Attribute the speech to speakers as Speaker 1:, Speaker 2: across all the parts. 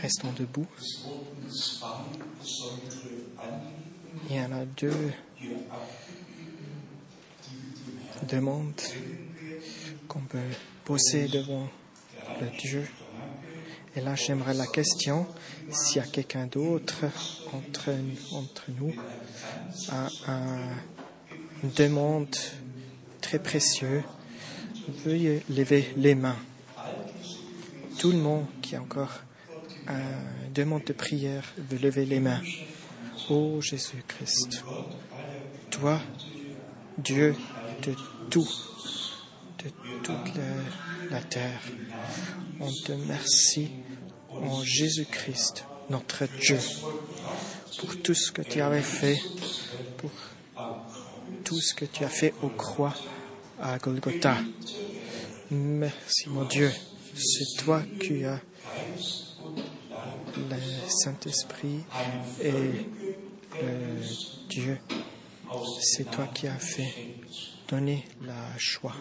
Speaker 1: Restons debout. Il y en a deux demandes qu'on peut poser devant le Dieu. Et là, j'aimerais la question, s'il y a quelqu'un d'autre entre, entre nous a une demande très précieuse, veuillez lever les mains. Tout le monde qui a encore demande de prière veut lever les mains. Ô Jésus-Christ, toi, Dieu de tout, de toute la, la terre, on te remercie en Jésus-Christ, notre Dieu, pour tout ce que tu avais fait, pour tout ce que tu as fait aux croix à Golgotha. Merci mon Dieu, c'est toi qui as Saint-Esprit et le Dieu. C'est toi qui as fait donner la choix.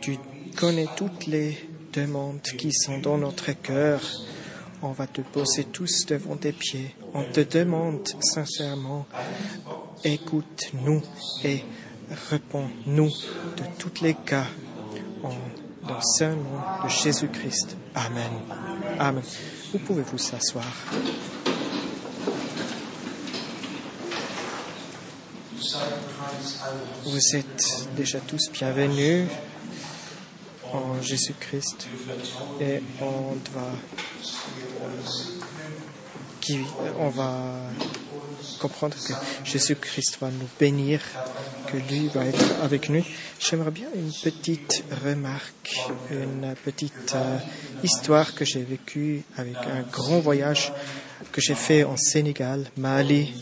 Speaker 1: Tu connais toutes les demandes qui sont dans notre cœur. On va te poser tous devant tes pieds. On te demande sincèrement, écoute-nous et réponds-nous de tous les cas en, dans le saint nom de Jésus-Christ. Amen. Amen. Vous pouvez vous asseoir. Vous êtes déjà tous bienvenus en Jésus-Christ et on on va comprendre que Jésus-Christ va nous bénir, que lui va être avec nous. J'aimerais bien une petite remarque, une petite euh, histoire que j'ai vécue avec un grand voyage que j'ai fait en Sénégal, Mali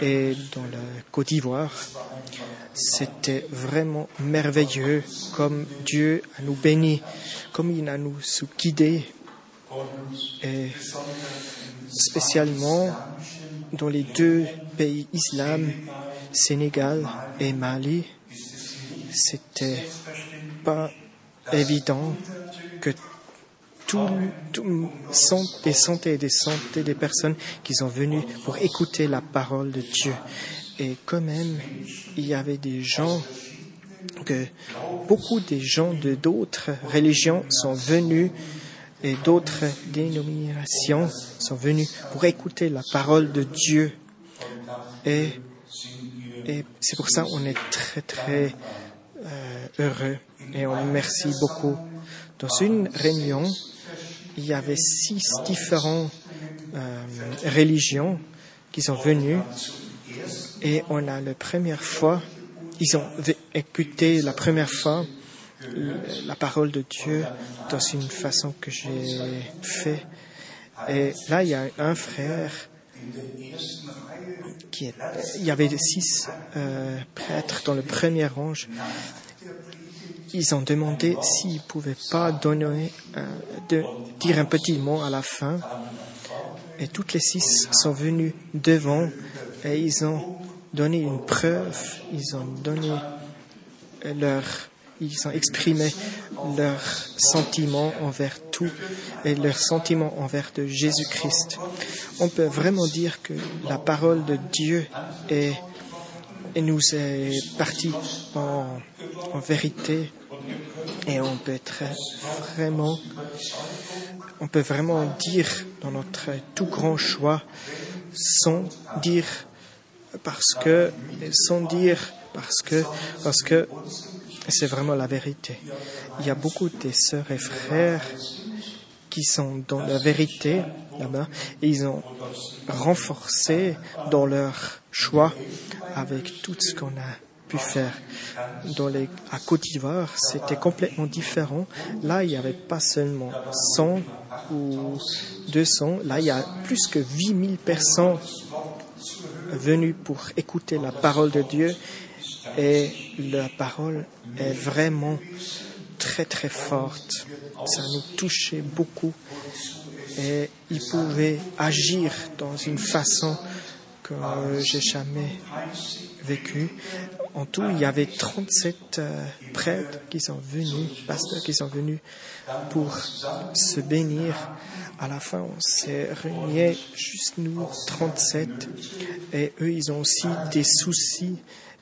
Speaker 1: et dans la Côte d'Ivoire. C'était vraiment merveilleux comme Dieu a nous béni, comme il a nous guidés et spécialement dans les deux pays islam, Sénégal et Mali, c'était pas évident que tout, tout, des centaines et des centaines de personnes qui sont venues pour écouter la parole de Dieu. Et quand même, il y avait des gens que beaucoup des gens de d'autres religions sont venus et d'autres dénominations sont venus pour écouter la parole de Dieu. Et, et c'est pour ça qu'on est très très euh, heureux et on remercie beaucoup. Dans une réunion, il y avait six différentes euh, religions qui sont venues et on a la première fois, ils ont écouté la première fois la parole de Dieu dans une façon que j'ai fait. Et là, il y a un frère il y avait six euh, prêtres dans le premier range. Ils ont demandé s'ils pouvaient pas euh, dire un petit mot à la fin. Et toutes les six sont venus devant et ils ont donné une preuve. Ils ont donné leur ils ont exprimé leurs sentiments envers et leurs sentiments envers de Jésus-Christ. On peut vraiment dire que la parole de Dieu est, nous est partie en, vérité et on peut vraiment, on peut vraiment dire dans notre tout grand choix sans dire parce que, sans dire parce que, parce que c'est vraiment la vérité. Il y a beaucoup de sœurs et frères qui sont dans la vérité là-bas ils ont renforcé dans leur choix avec tout ce qu'on a pu faire. Dans les, à Côte d'Ivoire, c'était complètement différent. Là, il n'y avait pas seulement 100 ou 200. Là, il y a plus que 8000 personnes venues pour écouter la parole de Dieu et la parole est vraiment très très forte. Ça nous touchait beaucoup et il pouvait agir dans une façon que j'ai jamais vécue. en tout, il y avait 37 euh, prêtres qui sont venus, pasteurs qui sont venus pour se bénir. À la fin, on s'est réunis juste nous, 37, et eux, ils ont aussi des soucis,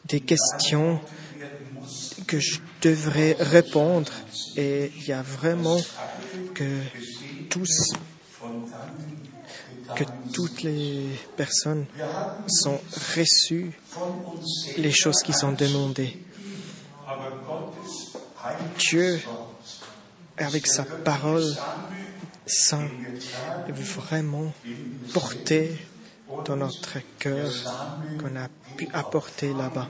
Speaker 1: des questions que je devrais répondre. Et il y a vraiment que tous que toutes les personnes sont reçues les choses qui sont demandées. Dieu, avec sa parole sainte, veut vraiment porter dans notre cœur qu'on a pu apporter là-bas.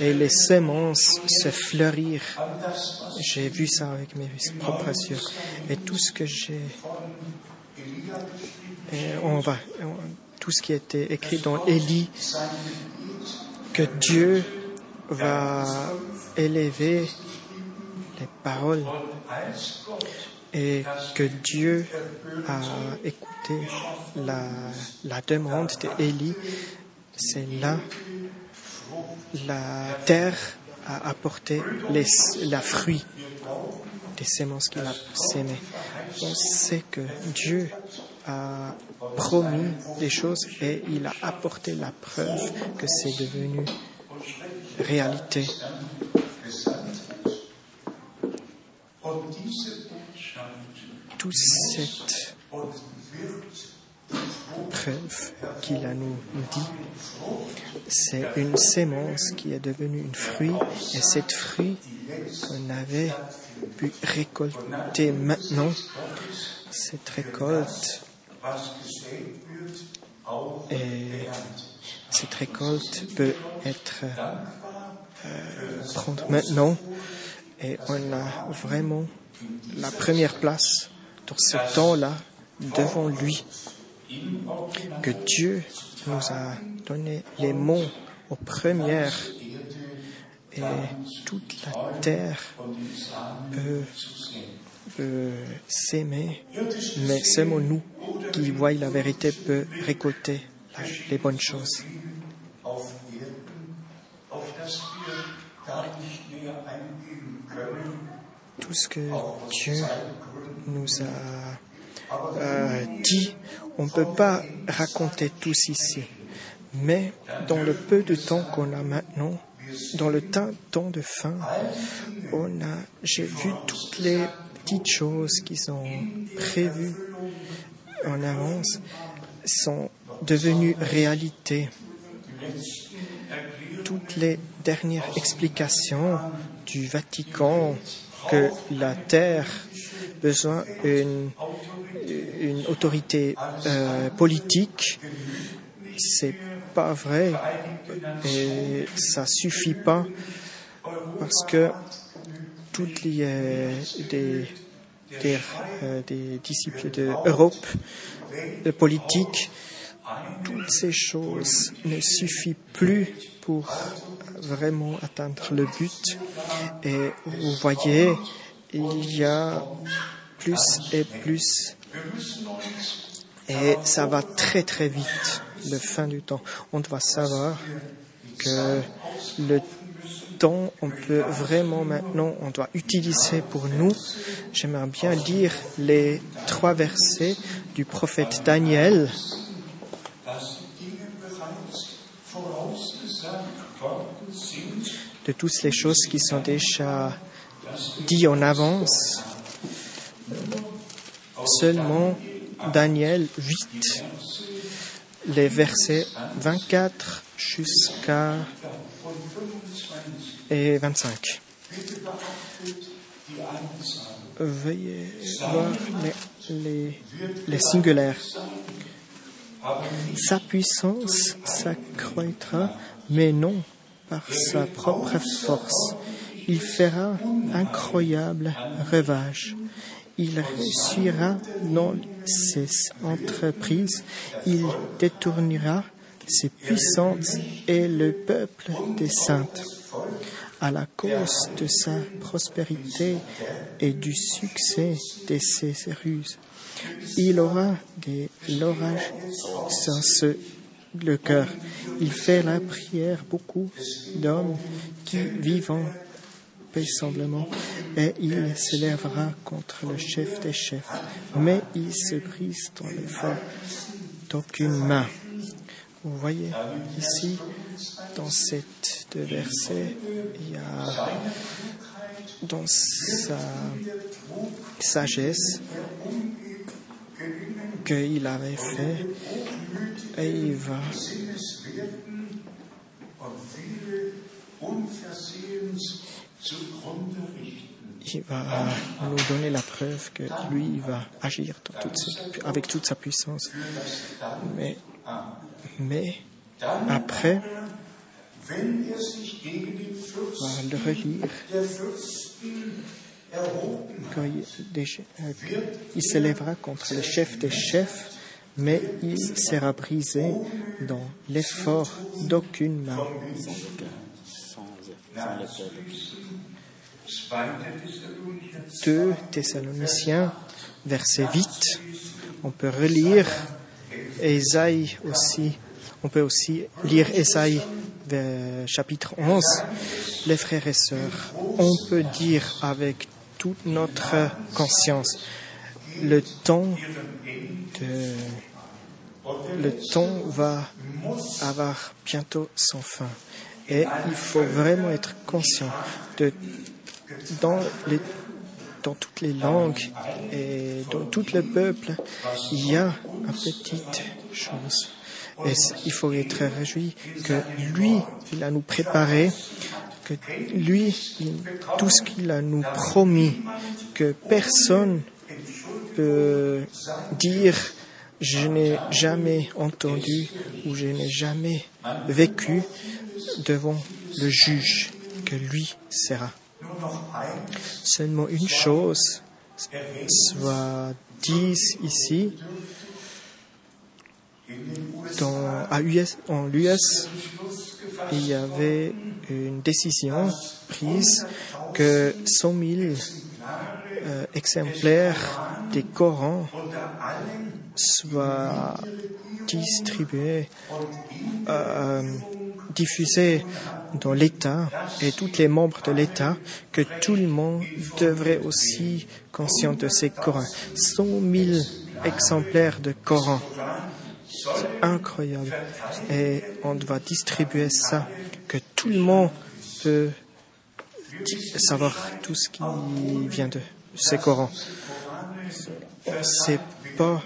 Speaker 1: Et les semences se fleurir. J'ai vu ça avec mes propres yeux. Et tout ce que j'ai on va, tout ce qui était écrit dans Élie, que Dieu va élever les paroles et que Dieu a écouté la, la demande d'Élie, c'est là la terre a apporté les, la fruit des semences qu'il a sémées. On sait que Dieu a promis des choses et il a apporté la preuve que c'est devenu réalité. Toute cette preuve qu'il a nous, dit, c'est une sémence qui est devenue une fruit et cette fruit qu'on avait pu récolter maintenant, cette récolte et cette récolte peut être euh, prendre maintenant et on a vraiment la première place dans ce temps-là devant lui. Que Dieu nous a donné les mots aux premières et toute la terre peut s'aimer, mais seulement nous qui voyons la vérité peut récolter les bonnes choses. Tout ce que Dieu nous a euh, dit, on ne peut pas raconter tout ici. Mais dans le peu de temps qu'on a maintenant, dans le temps, de fin, j'ai vu toutes les petites choses qui sont prévues en avance sont devenues réalité. Toutes les dernières explications du Vatican que la Terre besoin d'une une autorité euh, politique, c'est pas vrai et ça suffit pas parce que toutes les des, des, euh, des, disciples de Europe, de politique, toutes ces choses ne suffisent plus pour vraiment atteindre le but. Et vous voyez, il y a plus et plus. Et ça va très très vite, le fin du temps. On doit savoir que le on peut vraiment maintenant, on doit utiliser pour nous. J'aimerais bien lire les trois versets du prophète Daniel. De toutes les choses qui sont déjà dites en avance. Seulement Daniel 8, les versets 24 jusqu'à et 25. Veuillez voir les, les, singulaires. Sa puissance s'accroîtra, mais non par sa propre force. Il fera incroyable revage. Il réussira dans ses entreprises. Il détournera ses puissances et le peuple des saintes à la cause de sa prospérité et du succès de ses ruses. Il aura des l'orage sans se le cœur. Il fait la prière beaucoup d'hommes qui vivent paisiblement et il s'élèvera contre le chef des chefs, mais il se brise dans le feu d'aucune main. Vous voyez ici, dans cette deux versets, il y a dans sa sagesse qu'il avait fait et il va nous donner la preuve que lui va agir avec toute sa puissance. Mais, mais après, on va le relire. Quand il, il s'élèvera contre le chef des chefs, mais il sera brisé dans l'effort d'aucune main. 2 Thessaloniciens, verset 8. On peut relire Esaïe aussi. On peut aussi lire Esaïe chapitre 11. Les frères et sœurs, on peut dire avec toute notre conscience, le temps de, le temps va avoir bientôt son fin. Et il faut vraiment être conscient de dans, les, dans toutes les langues et dans tout le peuple, il y a une petite chose. Et il faut être réjoui que lui, il a nous préparé, que lui, tout ce qu'il a nous promis, que personne peut dire je n'ai jamais entendu ou je n'ai jamais vécu devant le juge que lui sera. Seulement une chose soit dite ici. Dans, à US, en l'US, il y avait une décision prise que 100 000 euh, exemplaires des Corans soient distribués euh, diffusé dans l'État et tous les membres de l'État que tout le monde devrait aussi conscient de ces Corans. 100 000 exemplaires de Coran. C'est incroyable. Et on doit distribuer ça, que tout le monde peut savoir tout ce qui vient de ces Corans. Sait pas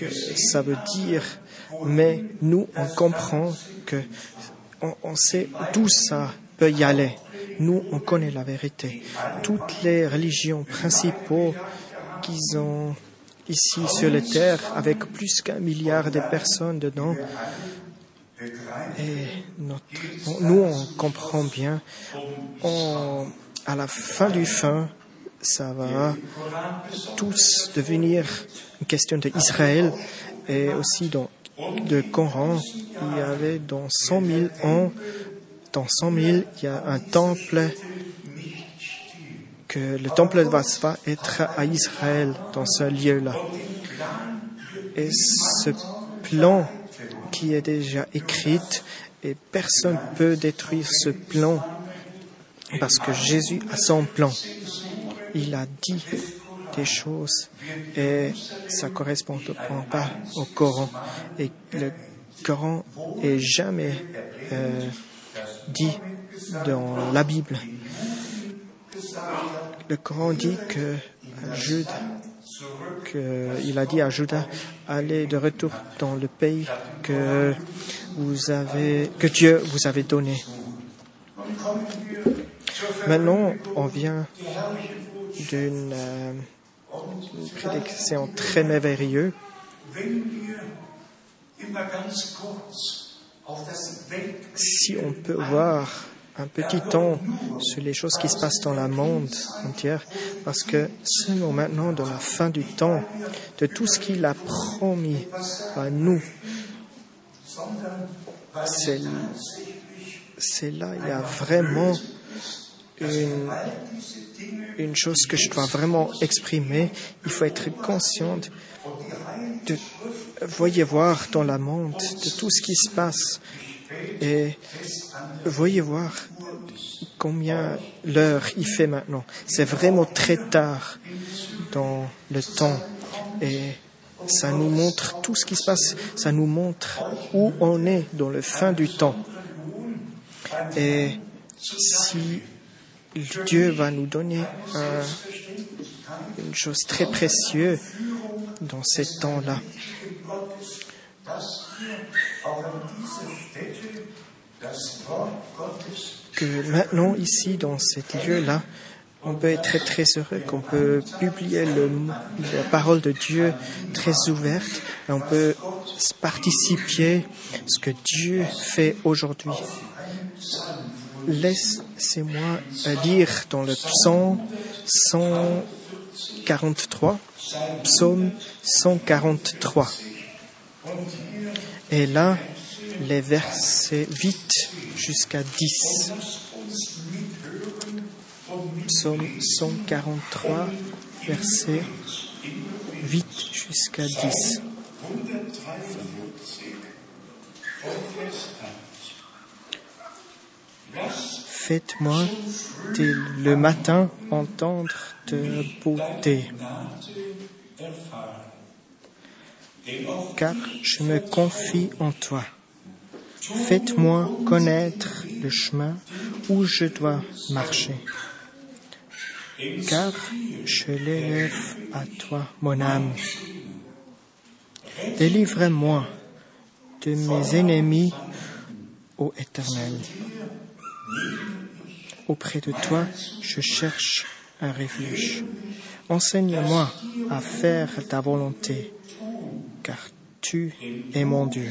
Speaker 1: que ça veut dire, mais nous, on comprend que on, sait d'où ça peut y aller. Nous, on connaît la vérité. Toutes les religions principaux qu'ils ont ici sur la terre, avec plus qu'un milliard de personnes dedans, et nous, on comprend bien, à la fin du fin, ça va tous devenir une question d'Israël et aussi dans de Coran, il y avait dans 100 000 ans, dans 100 000, il y a un temple que le temple va être à Israël dans ce lieu-là. Et ce plan qui est déjà écrit, et personne ne peut détruire ce plan parce que Jésus a son plan. Il a dit des choses et ça ne correspond pas au Coran. Et le Coran est jamais euh, dit dans la Bible. Le Coran dit que Jude, que il a dit à Judas, allez de retour dans le pays que Dieu vous avait donné. Maintenant, on vient d'une euh, prédiction très merveilleuse. Si on peut voir un petit temps sur les choses qui se passent dans le monde entier, parce que seulement maintenant, dans la fin du temps, de tout ce qu'il a promis à nous, c'est là, il y a vraiment une, une chose que je dois vraiment exprimer. Il faut être conscient de voyez voir dans la monde de tout ce qui se passe et voyez voir combien l'heure il fait maintenant. C'est vraiment très tard dans le temps et ça nous montre tout ce qui se passe, ça nous montre où on est dans le fin du temps. Et si Dieu va nous donner une chose très précieuse dans ces temps-là, que maintenant ici, dans cet lieu-là, on peut être très très heureux qu'on peut publier la parole de Dieu très ouverte et on peut participer à ce que Dieu fait aujourd'hui. Laissez-moi lire dans le psaume 143, psaume 143. Et là, les versets 8 jusqu'à 10. Psaume 143, versets 8 jusqu'à 10. Faites-moi dès le matin entendre de beauté, car je me confie en toi. Faites-moi connaître le chemin où je dois marcher, car je l'élève à toi, mon âme. Délivre-moi de mes ennemis, ô Éternel. Auprès de toi, je cherche un refuge. Enseigne-moi à faire ta volonté, car tu es mon Dieu.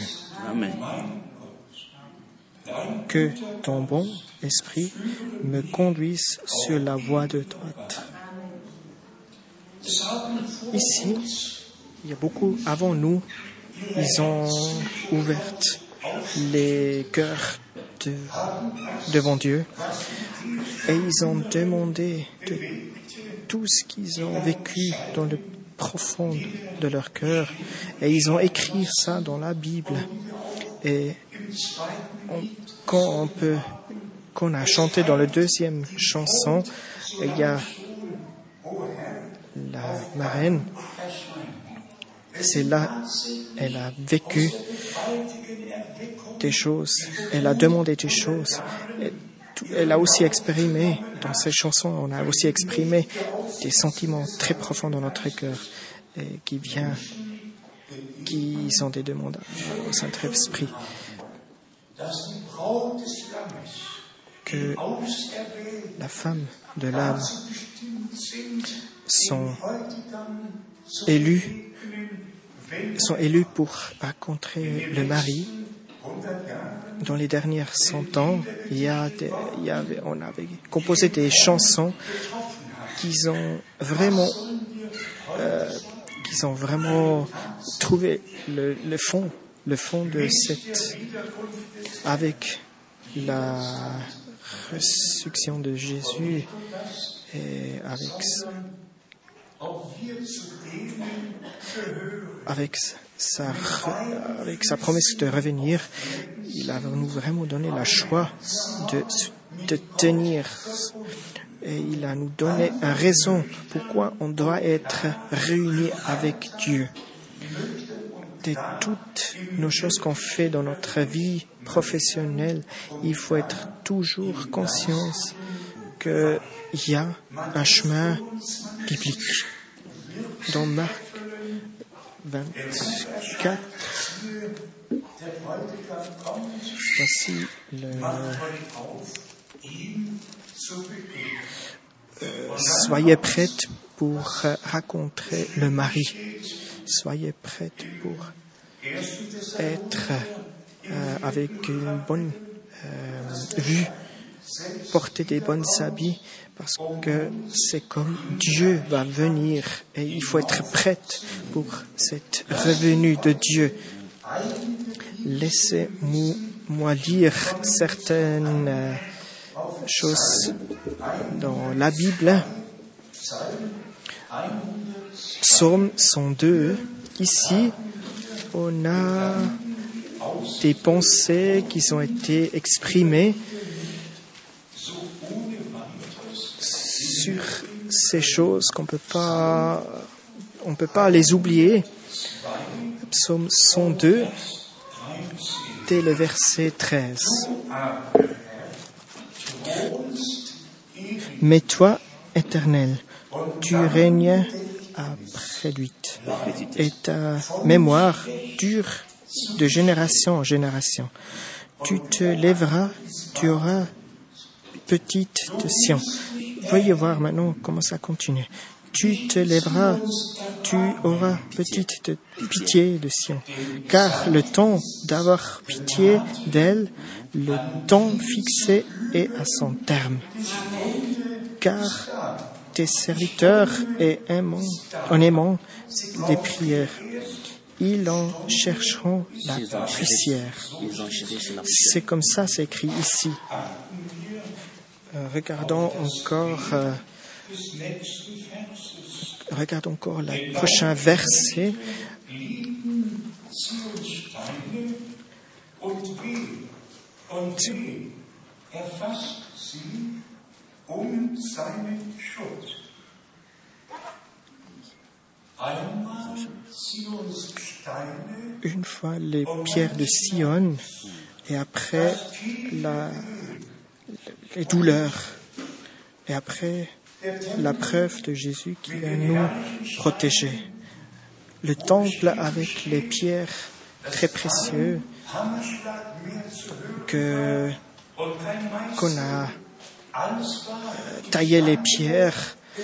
Speaker 2: Amen.
Speaker 1: Que ton bon esprit me conduise sur la voie de droite. Ici, il y a beaucoup avant nous, ils ont ouvert les cœurs devant Dieu. Et ils ont demandé de tout ce qu'ils ont vécu dans le profond de leur cœur. Et ils ont écrit ça dans la Bible. Et quand on peut qu'on a chanté dans la deuxième chanson il y a la marraine c'est là elle a vécu des choses, elle a demandé des choses. Elle a aussi exprimé, dans ses chansons, on a aussi exprimé des sentiments très profonds dans notre cœur qui viennent, qui sont des demandes au Saint-Esprit. Que la femme de l'âme sont élus sont élus pour rencontrer le mari. Dans les dernières cent ans, il y a on avait composé des chansons qui ont vraiment, euh, ont vraiment trouvé le, fond, le fond de cette, avec la résurrection de Jésus et avec avec sa, promesse de revenir, il a nous vraiment donné la choix de, de tenir et il a nous donné une raison pourquoi on doit être réunis avec Dieu. De toutes nos choses qu'on fait dans notre vie professionnelle, il faut être toujours conscience qu'il y a un chemin biblique. Dans Marc 24, voici le, Euh, soyez prêtes pour rencontrer le mari. Soyez prêtes pour être euh, avec une bonne euh, vue, porter des bonnes habits, parce que c'est comme Dieu va venir et il faut être prête pour cette revenue de Dieu. Laissez-moi lire certaines euh, choses dans la Bible. Psaume 102, ici, on a des pensées qui ont été exprimées sur ces choses qu'on peut pas, on peut pas les oublier. Psaume 102, dès le verset 13. Mais toi, Éternel, tu règnes après lui, et ta mémoire dure de génération en génération. Tu te lèveras, tu auras petite de Sion. Voyez voir maintenant comment ça continue. Tu te lèveras, tu auras petite pitié de Sion. Car le temps d'avoir pitié d'elle, le temps fixé est à son terme. Car tes serviteurs et aimant, en aimant des prières, ils en chercheront la poussière. C'est comme ça, c'est écrit ici. Euh, regardons encore, euh, regardons encore le prochain verset. Une fois les pierres de Sion et après la, les douleurs et après la preuve de Jésus qui nous protéger. Le temple avec les pierres très précieuses que qu'on a taillé les pierres euh,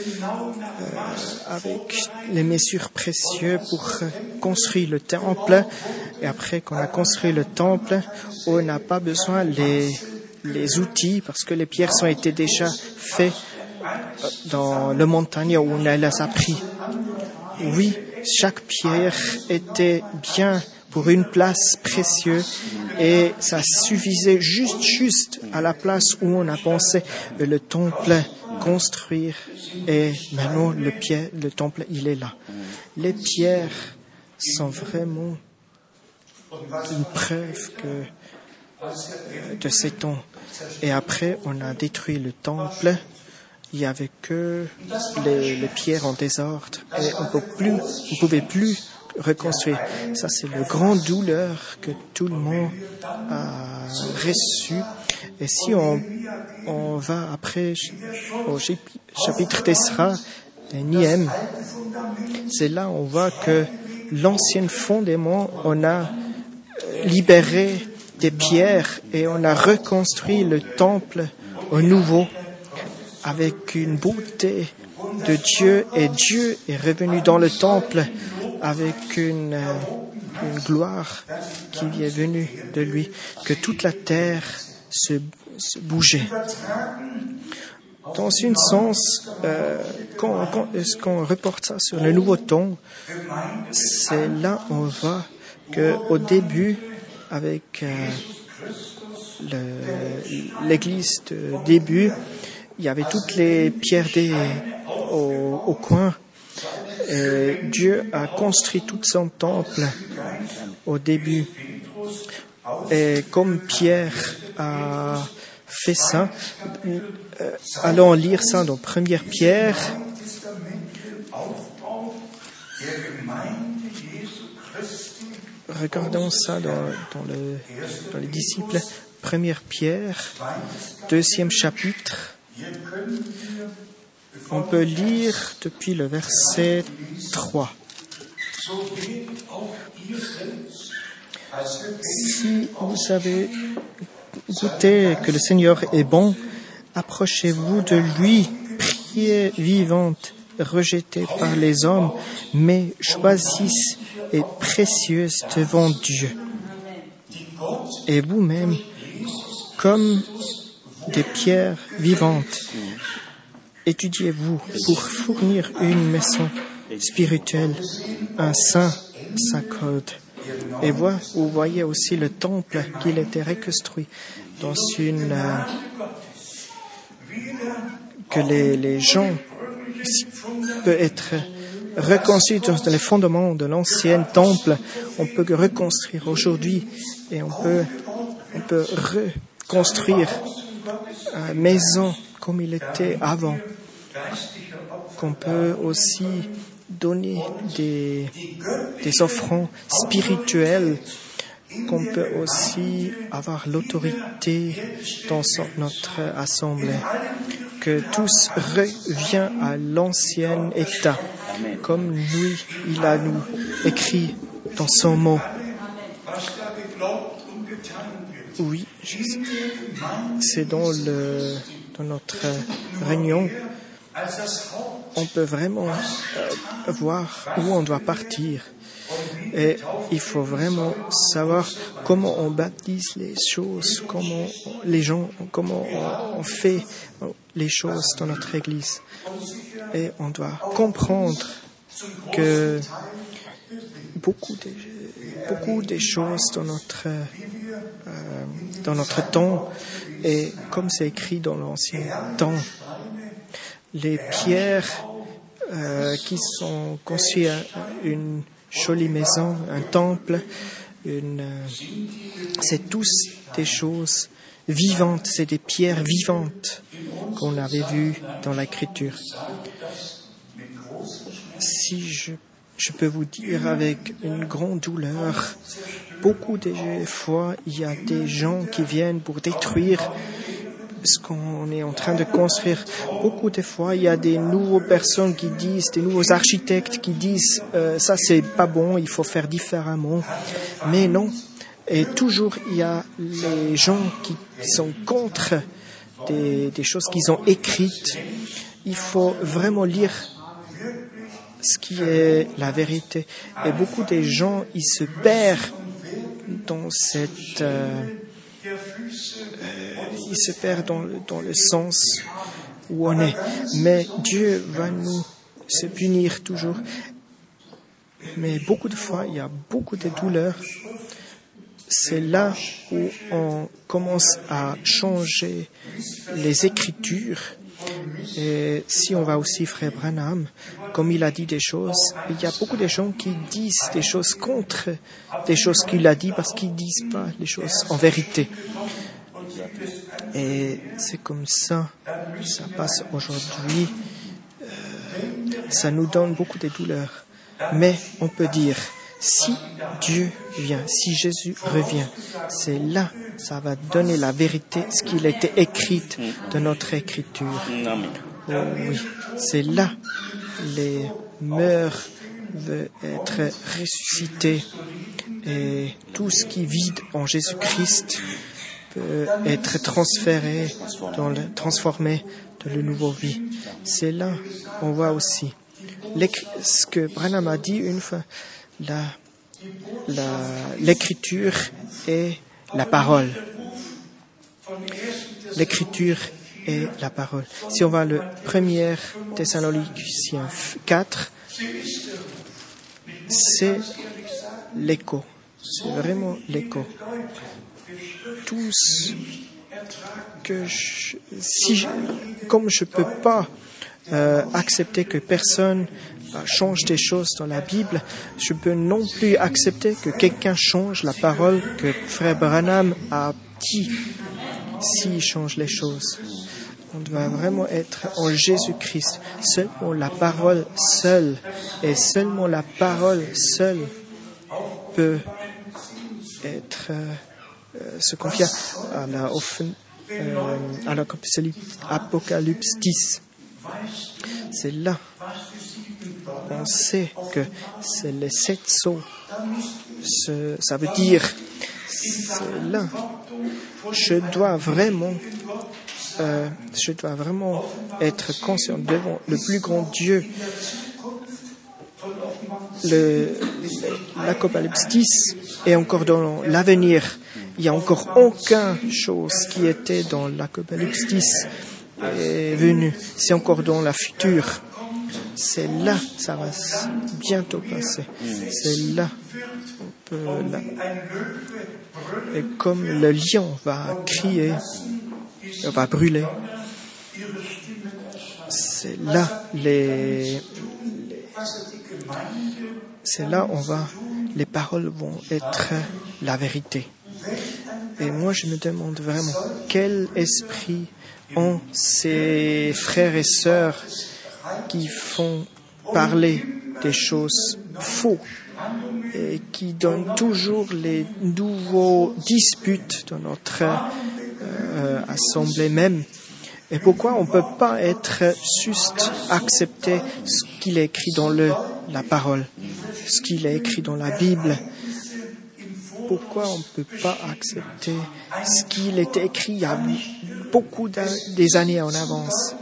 Speaker 1: avec les mesures précieuses pour construire le temple. Et après qu'on a construit le temple, on n'a pas besoin les, les outils parce que les pierres ont été déjà faites dans le montagne où on les a pris. Oui, chaque pierre était bien pour une place précieuse et ça suffisait juste, juste à la place où on a pensé le temple construire et maintenant le, pierre, le temple il est là. Les pierres sont vraiment une preuve que de ces temps. Et après, on a détruit le temple. Il n'y avait que les, pierres en désordre et on ne pouvait plus reconstruire. Ça, c'est le grand douleur que tout le monde a reçu. Et si on, va après au chapitre d'Esra, Niem, c'est là on voit que l'ancien fondement, on a libéré des pierres et on a reconstruit le temple au nouveau avec une beauté de Dieu et Dieu est revenu dans le temple avec une, une gloire qui est venue de lui, que toute la terre se, bougeait. Dans un sens, euh, quand, quand est-ce qu'on reporte ça sur le nouveau ton, c'est là on voit que au début, avec euh, l'église de début, il y avait toutes les pierres des, au, coin. Dieu a construit tout son temple au début. Et comme Pierre a fait ça, allons lire ça dans Première Pierre. Regardons ça dans, dans, le, dans les disciples. Première Pierre, deuxième chapitre. On peut lire depuis le verset 3. Si vous savez goûter que le Seigneur est bon, approchez-vous de lui, priez vivante, rejetée par les hommes, mais choisisse et précieuse devant Dieu. Et vous-même, comme des pierres vivantes, étudiez-vous pour fournir une maison spirituelle, un saint s'accorde. Et vous voyez aussi le temple qu'il était reconstruit dans une euh, que les, les gens peuvent être reconstruit dans les fondements de l'ancien temple, on peut reconstruire aujourd'hui et on peut, on peut reconstruire une maison comme il était avant. Qu'on peut aussi donner des, des offrandes spirituelles. Qu'on peut aussi avoir l'autorité dans notre assemblée, que tous revient à l'ancien état, comme lui, il a nous écrit dans son mot. Oui, c'est dans dans notre réunion, on peut vraiment euh, voir où on doit partir. Et il faut vraiment savoir comment on baptise les choses, comment les gens, comment on fait les choses dans notre Église. Et on doit comprendre que beaucoup de, beaucoup de choses dans notre, euh, dans notre temps, et comme c'est écrit dans l'ancien temps, les pierres euh, qui sont conçues à une jolie maison, un temple, c'est tous des choses vivantes, c'est des pierres vivantes qu'on avait vues dans l'écriture. Si je, je peux vous dire avec une grande douleur, beaucoup de fois, il y a des gens qui viennent pour détruire ce qu'on est en train de construire. Beaucoup de fois, il y a des nouvelles personnes qui disent, des nouveaux architectes qui disent, euh, ça c'est pas bon, il faut faire différemment. Mais non. Et toujours, il y a les gens qui sont contre des, choses qu'ils ont écrites. Il faut vraiment lire ce qui est la vérité. Et beaucoup de gens, ils se perdent dans cette... Euh, il se perd dans le, dans le sens où on est. Mais Dieu va nous se punir toujours. Mais beaucoup de fois, il y a beaucoup de douleurs. C'est là où on commence à changer les écritures. Et si on va aussi, frère Branham, comme il a dit des choses, il y a beaucoup de gens qui disent des choses contre des choses qu'il a dit parce qu'ils disent pas les choses en vérité. Et c'est comme ça, ça passe aujourd'hui. Euh, ça nous donne beaucoup de douleurs. Mais on peut dire, si Dieu vient, si Jésus revient, c'est là, ça va donner la vérité, ce qu'il a été écrit de notre écriture. Oh oui, c'est là, les mœurs veulent être ressuscités et tout ce qui vide en Jésus-Christ peut être transféré, dans le, transformé dans le nouveau vie. C'est là, on voit aussi ce que Branham a dit une fois, l'écriture la parole. L'écriture et la parole. Si on va le 1er Thessaloniciens 4, c'est l'écho. C'est vraiment l'écho. Tous que si je, comme je peux pas euh, accepter que personne change des choses dans la Bible, je peux non plus accepter que quelqu'un change la parole que Frère Branham a dit s'il change les choses. On doit vraiment être en Jésus-Christ, seulement la parole seule, et seulement la parole seule peut être euh, se confier à la, euh, à l'Apocalypse 10. C'est là on sait que c'est les sept sceaux. Ça veut dire, c'est là. Je dois vraiment, euh, je dois vraiment être conscient devant le plus grand Dieu. L'Apocalypse 10 est encore dans l'avenir. Il n'y a encore aucune chose qui était dans l'Apocalypse 10 est venu. C'est encore dans la future. C'est là, ça va bientôt passer. C'est là, là. Et comme le lion va crier, va brûler, c'est là les, c'est là on va, les paroles vont être la vérité. Et moi, je me demande vraiment quel esprit ont ces frères et sœurs qui font parler des choses faux et qui donnent toujours les nouveaux disputes dans notre euh, assemblée même. Et pourquoi on ne peut pas être juste accepter ce qu'il est écrit dans le, la parole, ce qu'il est écrit dans la Bible? Pourquoi on ne peut pas accepter ce qu'il est écrit il y a beaucoup des années en avance?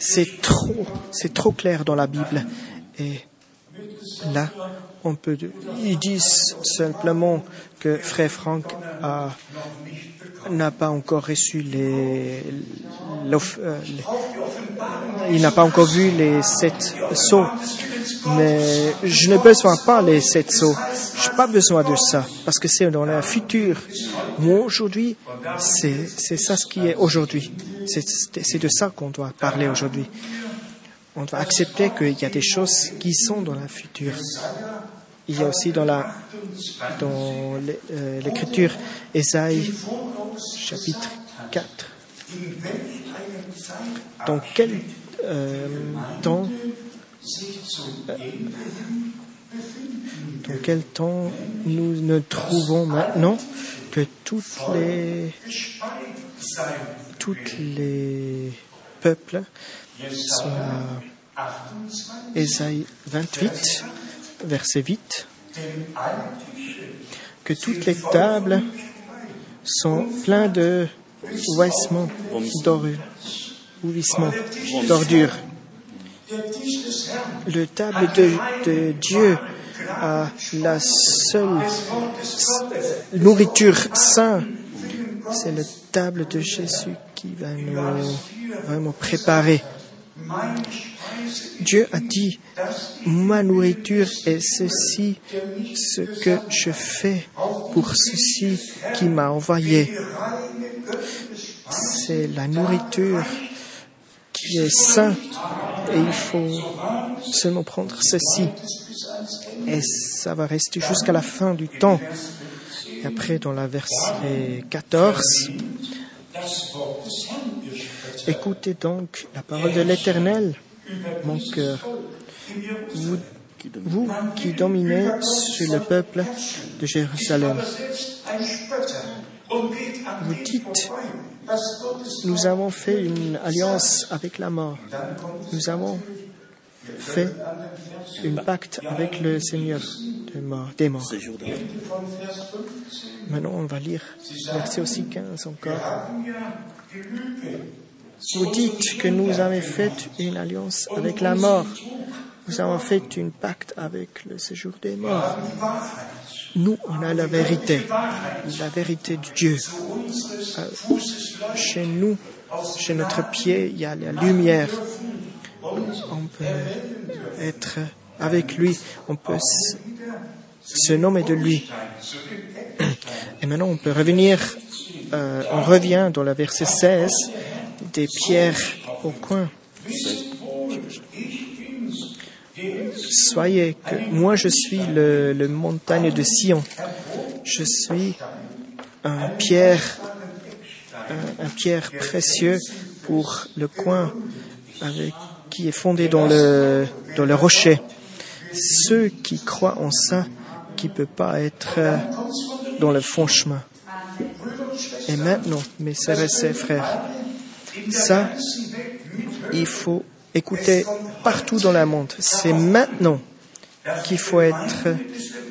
Speaker 1: C'est trop, c'est trop clair dans la Bible. Et là, on peut, ils disent simplement que Frère Franck n'a pas encore reçu les, euh, il n'a pas encore vu les sept sauts. Mais je ne besoin pas les sept sauts. Je n'ai pas besoin de ça parce que c'est dans le futur. Moi aujourd'hui, c'est ça ce qui est aujourd'hui. C'est de ça qu'on doit parler aujourd'hui on doit accepter qu'il y a des choses qui sont dans la future. Il y a aussi dans la dans euh, l'écriture Ésaïe chapitre 4. Dans quel euh, temps euh, dans quel temps nous ne trouvons maintenant que toutes les toutes les peuples sont Ésaïe 28, verset 8, que toutes les tables sont pleines de ouissements d'ordures. Le table de, Dieu a la seule nourriture sainte. C'est le table de Jésus qui va nous préparer Dieu a dit, ma nourriture est ceci, ce que je fais pour ceci qui m'a envoyé. C'est la nourriture qui est sainte et il faut seulement prendre ceci. Et ça va rester jusqu'à la fin du temps. Et après, dans la verset 14, Écoutez donc la parole de l'Éternel, mon cœur. Vous, qui dominez sur le peuple de Jérusalem, vous dites, nous avons fait une alliance avec la mort. Nous avons fait un pacte avec le Seigneur des morts. Maintenant, on va lire verset aussi 15 encore. Vous dites que nous avons fait une alliance avec la mort. Nous avons fait un pacte avec le séjour des morts. Nous, on a la vérité, la vérité de Dieu. Euh, chez nous, chez notre pied, il y a la lumière. On peut être avec lui, on peut se nommer de lui. Et maintenant, on peut revenir, euh, on revient dans le verset 16 des pierres au coin. Soyez que moi je suis le, montagne de Sion. Je suis un pierre, un, pierre précieux pour le coin avec, qui est fondé dans le, dans le rocher. Ceux qui croient en ça, qui ne peut pas être dans le fond chemin. Et maintenant, mes sœurs et frères, ça, il faut écouter partout dans le monde. C'est maintenant qu'il faut être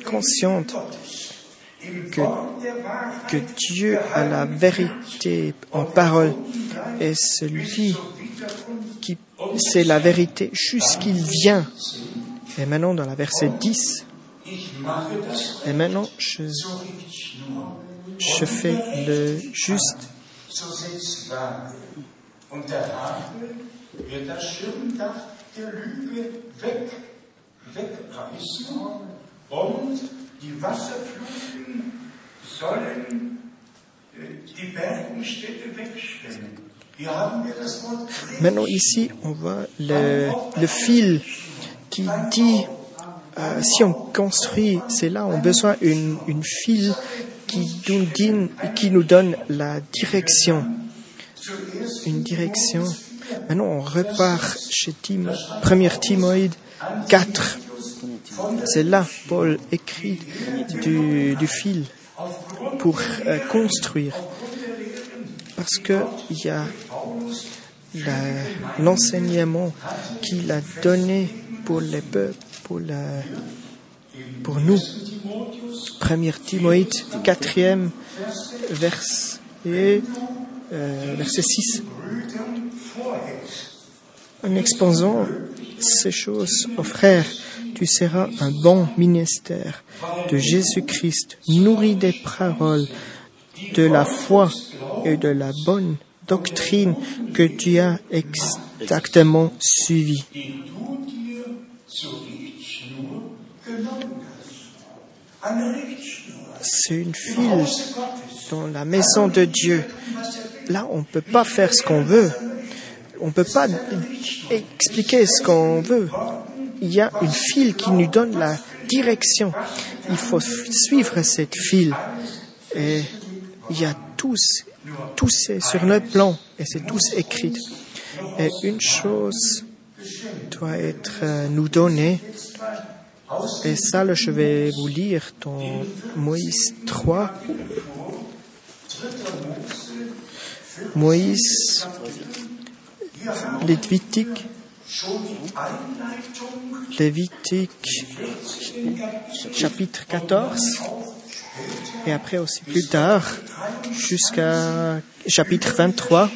Speaker 1: consciente que, que Dieu a la vérité en parole et celui c'est la vérité jusqu'il vient. Et maintenant dans la verset 10, et maintenant je, je fais le juste Maintenant ici, on voit le, fil qui dit euh, si on construit, c'est là on a besoin d'une une file qui nous, donne, qui nous donne la direction. Une direction. Maintenant, on repart chez Tim, 1 Timoïde 4. C'est là, Paul écrit du, du fil pour euh, construire. Parce qu'il y a l'enseignement qu'il a donné pour les peuples, pour, nous. 1 Timoïde, 4e verset, euh, verset 6. En exposant ces choses aux frères, tu seras un bon ministère de Jésus-Christ, nourri des paroles, de la foi et de la bonne doctrine que tu as exactement suivie. C'est une file dans la maison de Dieu. Là, on ne peut pas faire ce qu'on veut. On ne peut pas expliquer ce qu'on veut. Il y a une file qui nous donne la direction. Il faut suivre cette file. Il y a tous, tous sur le plan et c'est tous écrit. Et une chose doit être euh, nous donnée. Et ça, je vais vous lire dans Moïse 3. Moïse, Lévitique, Lévitique, chapitre 14, et après aussi plus tard, jusqu'à chapitre 23,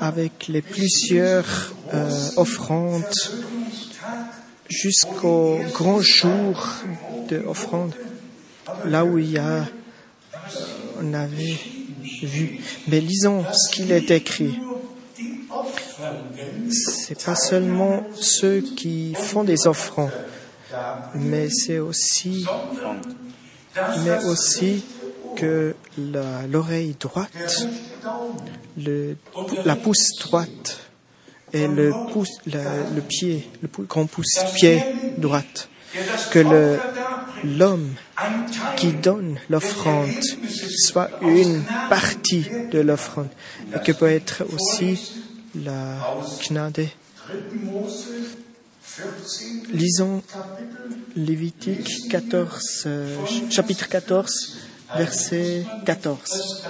Speaker 1: avec les plusieurs euh, offrandes, jusqu'au grand jour de offrande, là où il y a, euh, on avait vu. Mais lisons ce qu'il est écrit c'est pas seulement ceux qui font des offrandes, mais c'est aussi, mais aussi que l'oreille droite, le, la pouce droite et le le pied, le grand pouce pied droite, que l'homme qui donne l'offrande soit une partie de l'offrande et que peut être aussi la Gnade. Lisons Lévitique 14, euh, chapitre 14, verset 14.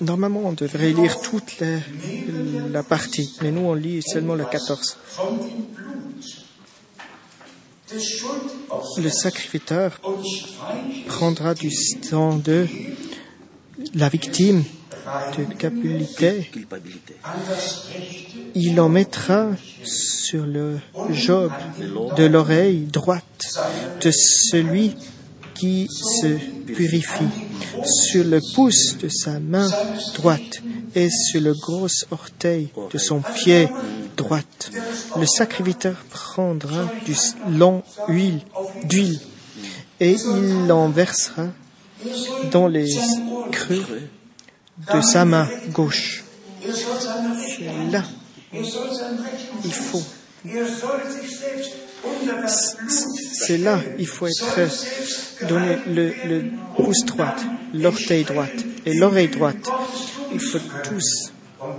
Speaker 1: Normalement, on devrait lire toute la, la partie, mais nous, on lit seulement le 14. Le sacrificateur prendra du sang de la victime de culpabilité, il en mettra sur le job de l'oreille droite de celui qui se purifie, sur le pouce de sa main droite et sur le gros orteil de son pied droite. Le sacrificateur prendra du long huile, d'huile et il l'en versera dans les creux de sa main gauche. Là, il faut. C'est là, il faut être donné le, le pouce droit, l'orteil droite et l'oreille droite. Il faut tous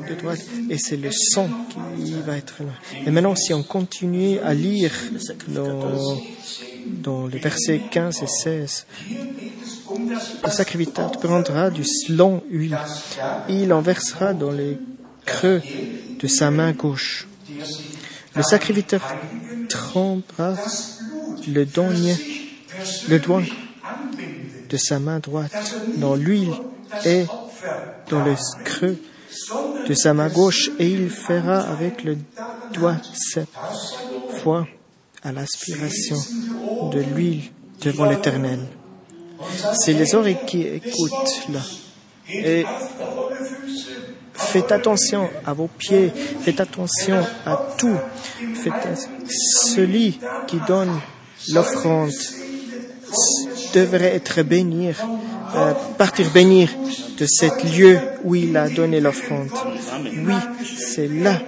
Speaker 1: de droite et c'est le sang qui va être là. Et maintenant, si on continue à lire dans, dans les versets 15 et 16, le sacrificateur prendra du long huile. Il en versera dans les creux de sa main gauche. Le sacrificateur trempera le douanier, le doigt de sa main droite dans l'huile et dans le creux de sa main gauche et il fera avec le doigt sept fois à l'aspiration de l'huile devant l'Éternel. C'est les oreilles qui écoutent là. Et faites attention à vos pieds, faites attention à tout. Celui qui donne l'offrande devrait être béni, euh, partir bénir de cet lieu où il a donné l'offrande. Oui, c'est là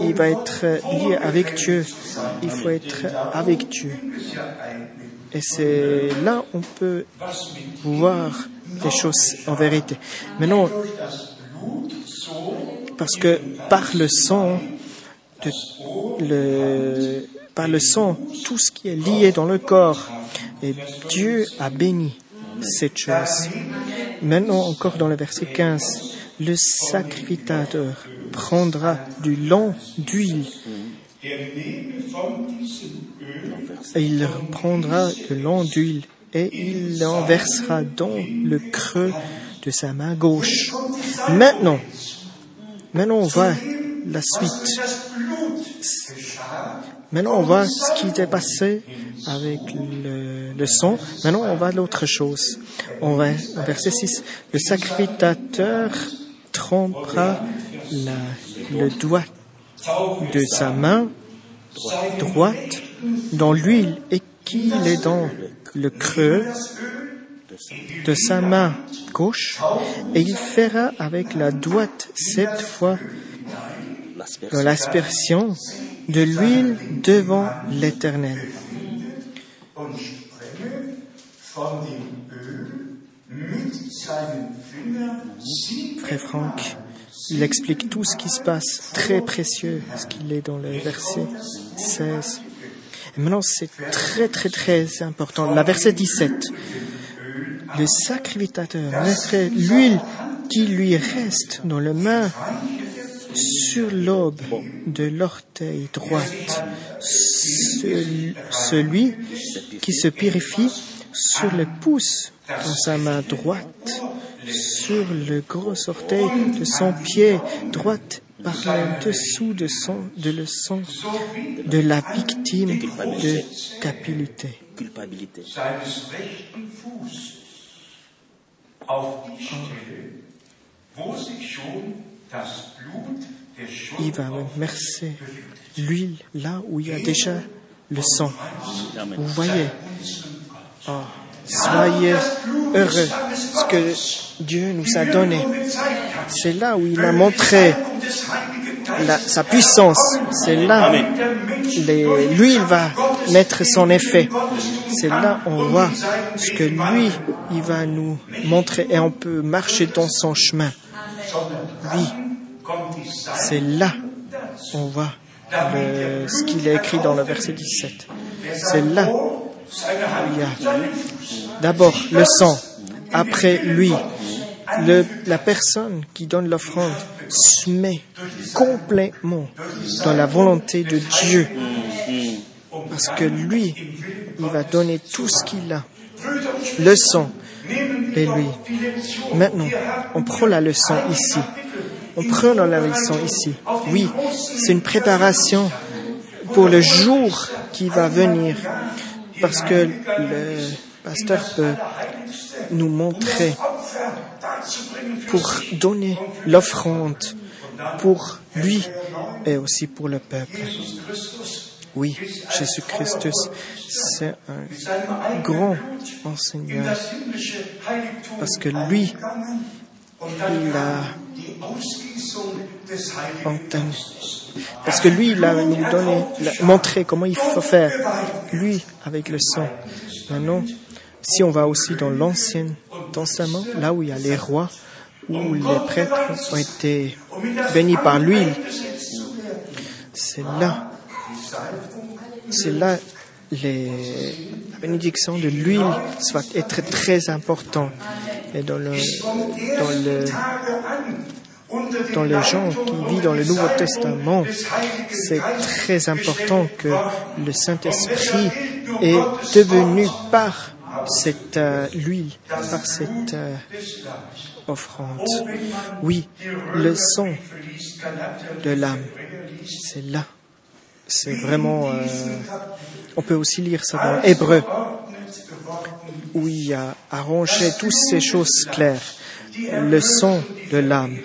Speaker 1: il va être lié avec Dieu. Il faut être avec Dieu. Et c'est là on peut voir les choses en vérité. Maintenant, parce que par le sang, par le sang, tout ce qui est lié dans le corps, Dieu a béni cette chose. Maintenant, encore dans le verset 15, le sacrificateur prendra du long d'huile il prendra de long d'huile et il l'en versera dans le creux de sa main gauche. Maintenant, maintenant on voit la suite. Maintenant on voit ce qui est passé avec le, le sang. Maintenant on voit l'autre chose. On va verset 6. Le sacrificateur trempera la, le doigt de sa main droite dans l'huile et qu'il est dans le creux de sa main gauche et il fera avec la droite cette fois dans l'aspersion de l'huile devant l'Éternel. Frère Franck, il explique tout ce qui se passe, très précieux, ce qu'il est dans le verset 16. Et maintenant, c'est très, très, très important. La verset 17. Le sacrificateur mettrait l'huile qui lui reste dans la main sur l'aube de l'orteil droite, celui qui se purifie sur le pouce dans sa main droite, sur le gros orteil de son pied droite par le dessous de, son, de le sang de la victime de culpabilité. culpabilité. Il va verser l'huile là où il y a déjà le sang. Vous voyez, oh, soyez heureux ce que Dieu nous a donné. C'est là où il a montré sa puissance. C'est là où l'huile va mettre son effet. C'est là où on voit ce que lui, il va nous montrer et on peut marcher dans son chemin. Oui, c'est là on voit ce qu'il est écrit dans le verset 17. C'est là il a d'abord le sang, après lui, la personne qui donne l'offrande se met complètement dans la volonté de Dieu. Parce que lui, il va donner tout ce qu'il a. Le sang et lui. Maintenant, on prend la leçon ici. On prend la leçon ici. Oui, c'est une préparation pour le jour qui va venir. Parce que le pasteur peut nous montrer pour donner l'offrande pour lui et aussi pour le peuple. Oui, Jésus-Christ, c'est un grand enseignant parce que lui, il a entendu. Parce que lui, il a nous montré comment il faut faire. Lui, avec le sang. Maintenant, si on va aussi dans l'Ancien Testament, là où il y a les rois, où les prêtres ont été bénis par l'huile, c'est là, c'est là les, la bénédiction de l'huile va être très important. Et dans le, dans le, dans les gens qui vivent dans le Nouveau Testament, c'est très important que le Saint-Esprit est devenu par cette euh, par cette euh, offrande. Oui, le sang de l'âme, c'est là. C'est vraiment. Euh, on peut aussi lire ça dans Hébreu, où il a arrangé toutes ces choses claires. Le sang de l'âme,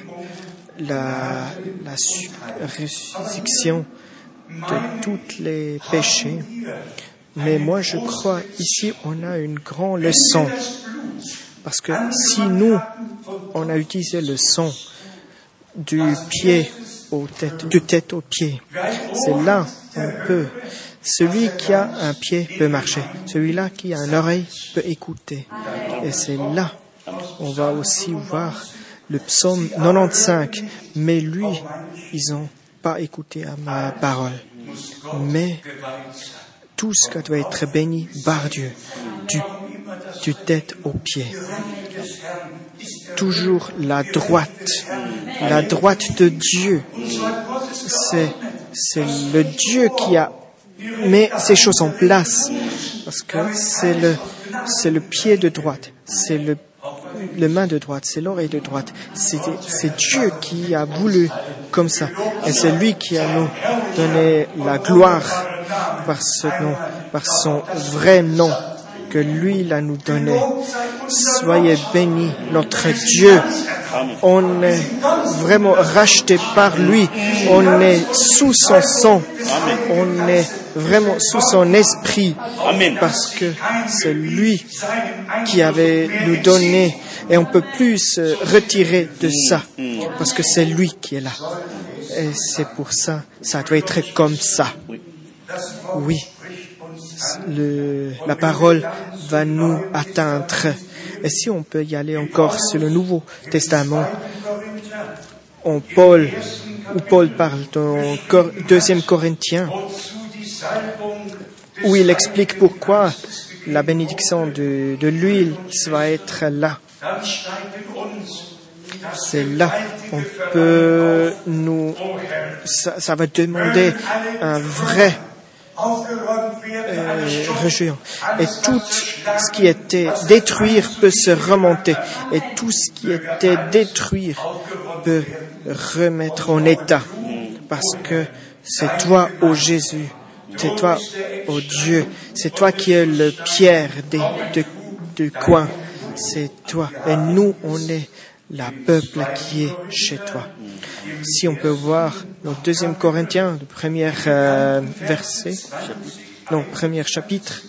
Speaker 1: la, résurrection de tous les péchés, mais moi, je crois ici, on a une grande leçon. Parce que si nous, on a utilisé le sang du pied aux têtes, de tête aux pieds. C'est là on peut. Celui qui a un pied peut marcher. Celui-là qui a une oreille peut écouter. Et c'est là on va aussi voir le psaume 95. Mais lui, ils n'ont pas écouté à ma parole. Mais tout ce qui doit être béni par Dieu, du, tête aux pieds. Toujours la droite, la droite de Dieu. C'est, c'est le Dieu qui a mis ces choses en place. Parce que c'est le, c'est le pied de droite, c'est le le main de droite, c'est l'oreille de droite. C'est Dieu qui a voulu comme ça. Et c'est lui qui a nous donné la gloire par ce nom, par son vrai nom que lui l'a nous donné. Soyez bénis, notre Dieu. On est vraiment racheté par lui. On est sous son sang. On est vraiment sous son esprit. Parce que c'est lui qui avait nous donné et on peut plus se retirer de ça. Parce que c'est lui qui est là. Et c'est pour ça, ça doit être comme ça. Oui. Le, la parole va nous atteindre. Et si on peut y aller encore sur le Nouveau Testament, Paul, où Paul parle dans deuxième Corinthiens, où il explique pourquoi la bénédiction de, l'huile va être là. C'est là on peut nous, ça va demander un vrai euh, Et tout ce qui était détruire peut se remonter. Et tout ce qui était détruire peut remettre en état. Parce que c'est toi, ô Jésus, c'est toi, ô Dieu, c'est toi qui es le pierre de, de coin. C'est toi. Et nous, on est la peuple qui est chez toi. Si on peut voir le deuxième Corinthiens, le premier euh, verset, non, premier chapitre,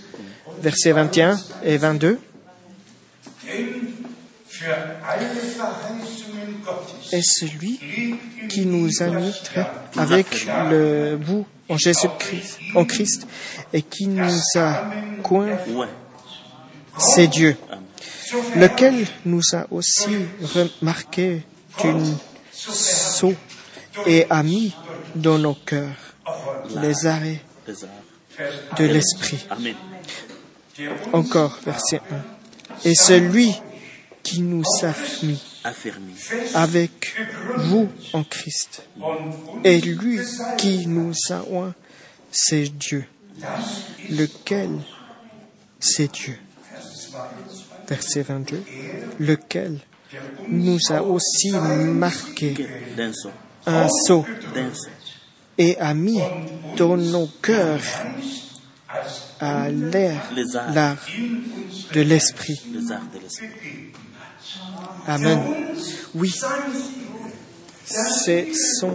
Speaker 1: verset 21 et 22. est celui qui nous a mis avec le vous en Jésus-Christ, en Christ, et qui nous a coin, c'est Dieu lequel nous a aussi remarqué d'une saut et a mis dans nos cœurs les arrêts de l'esprit. Encore, verset 1. Et celui qui nous a mis avec vous en Christ, et lui qui nous a oint, c'est Dieu, lequel c'est Dieu? Verset 22, lequel nous a aussi marqué un sceau et a mis dans nos cœurs à l'air l'art de l'esprit. Amen. Oui, c'est son,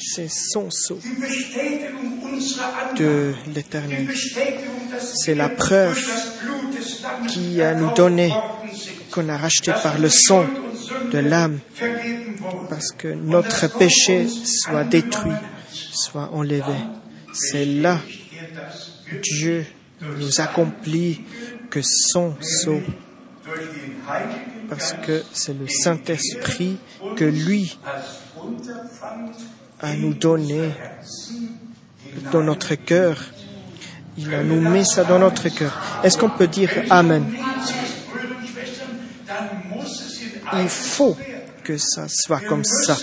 Speaker 1: c'est son sceau de l'éternel. C'est la preuve qui a nous donné, qu'on a racheté par le sang de l'âme, parce que notre péché soit détruit, soit enlevé. C'est là Dieu nous accomplit que son sceau, parce que c'est le Saint-Esprit que lui a nous donné dans notre cœur il a nous mis ça dans notre cœur. Est-ce qu'on peut dire Amen? Il faut que ça soit comme ça.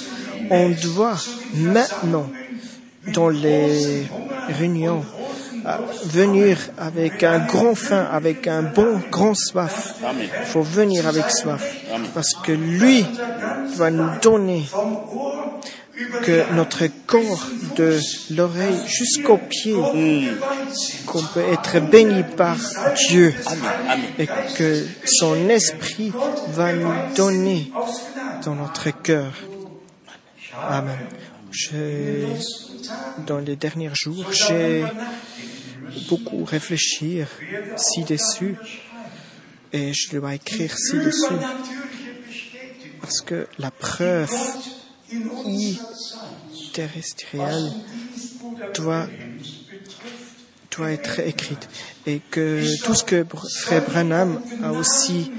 Speaker 1: On doit maintenant, dans les réunions, euh, venir avec un grand faim, avec un bon grand soif. Il faut venir avec soif. Parce que lui va nous donner que notre corps de l'oreille jusqu'au pied, qu'on peut être béni par Dieu et que son esprit va nous donner dans notre cœur. Amen. dans les derniers jours, j'ai beaucoup réfléchi ci-dessus et je dois écrire ci-dessus parce que la preuve terrestrielle doit, doit être écrite et que tout ce que Frère Branham a aussi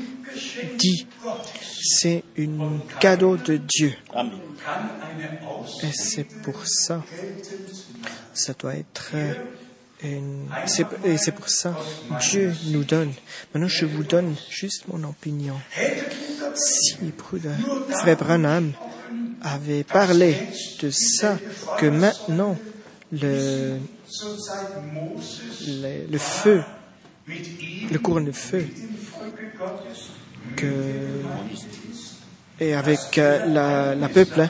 Speaker 1: dit, c'est un cadeau de Dieu. Et c'est pour ça, ça doit être une, et c'est pour ça Dieu nous donne. Maintenant, je vous donne juste mon opinion. Si Frère Branham avait parlé de ça, que maintenant le, le, feu, le courant de feu, que, et avec euh, la, la peuple,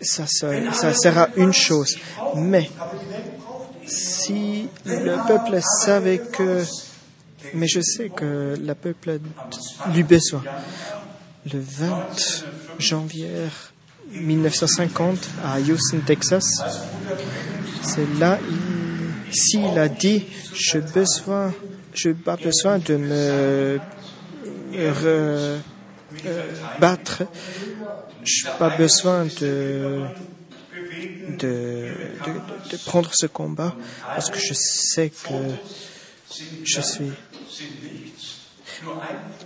Speaker 1: ça, ça, ça sera une chose. Mais si le peuple savait que, mais je sais que le peuple lui besoin. Le 20 janvier 1950 à Houston, Texas, c'est là s'il a dit je besoin, je pas besoin de me re, euh, battre, je pas besoin de de, de, de, prendre ce combat parce que je sais que je suis.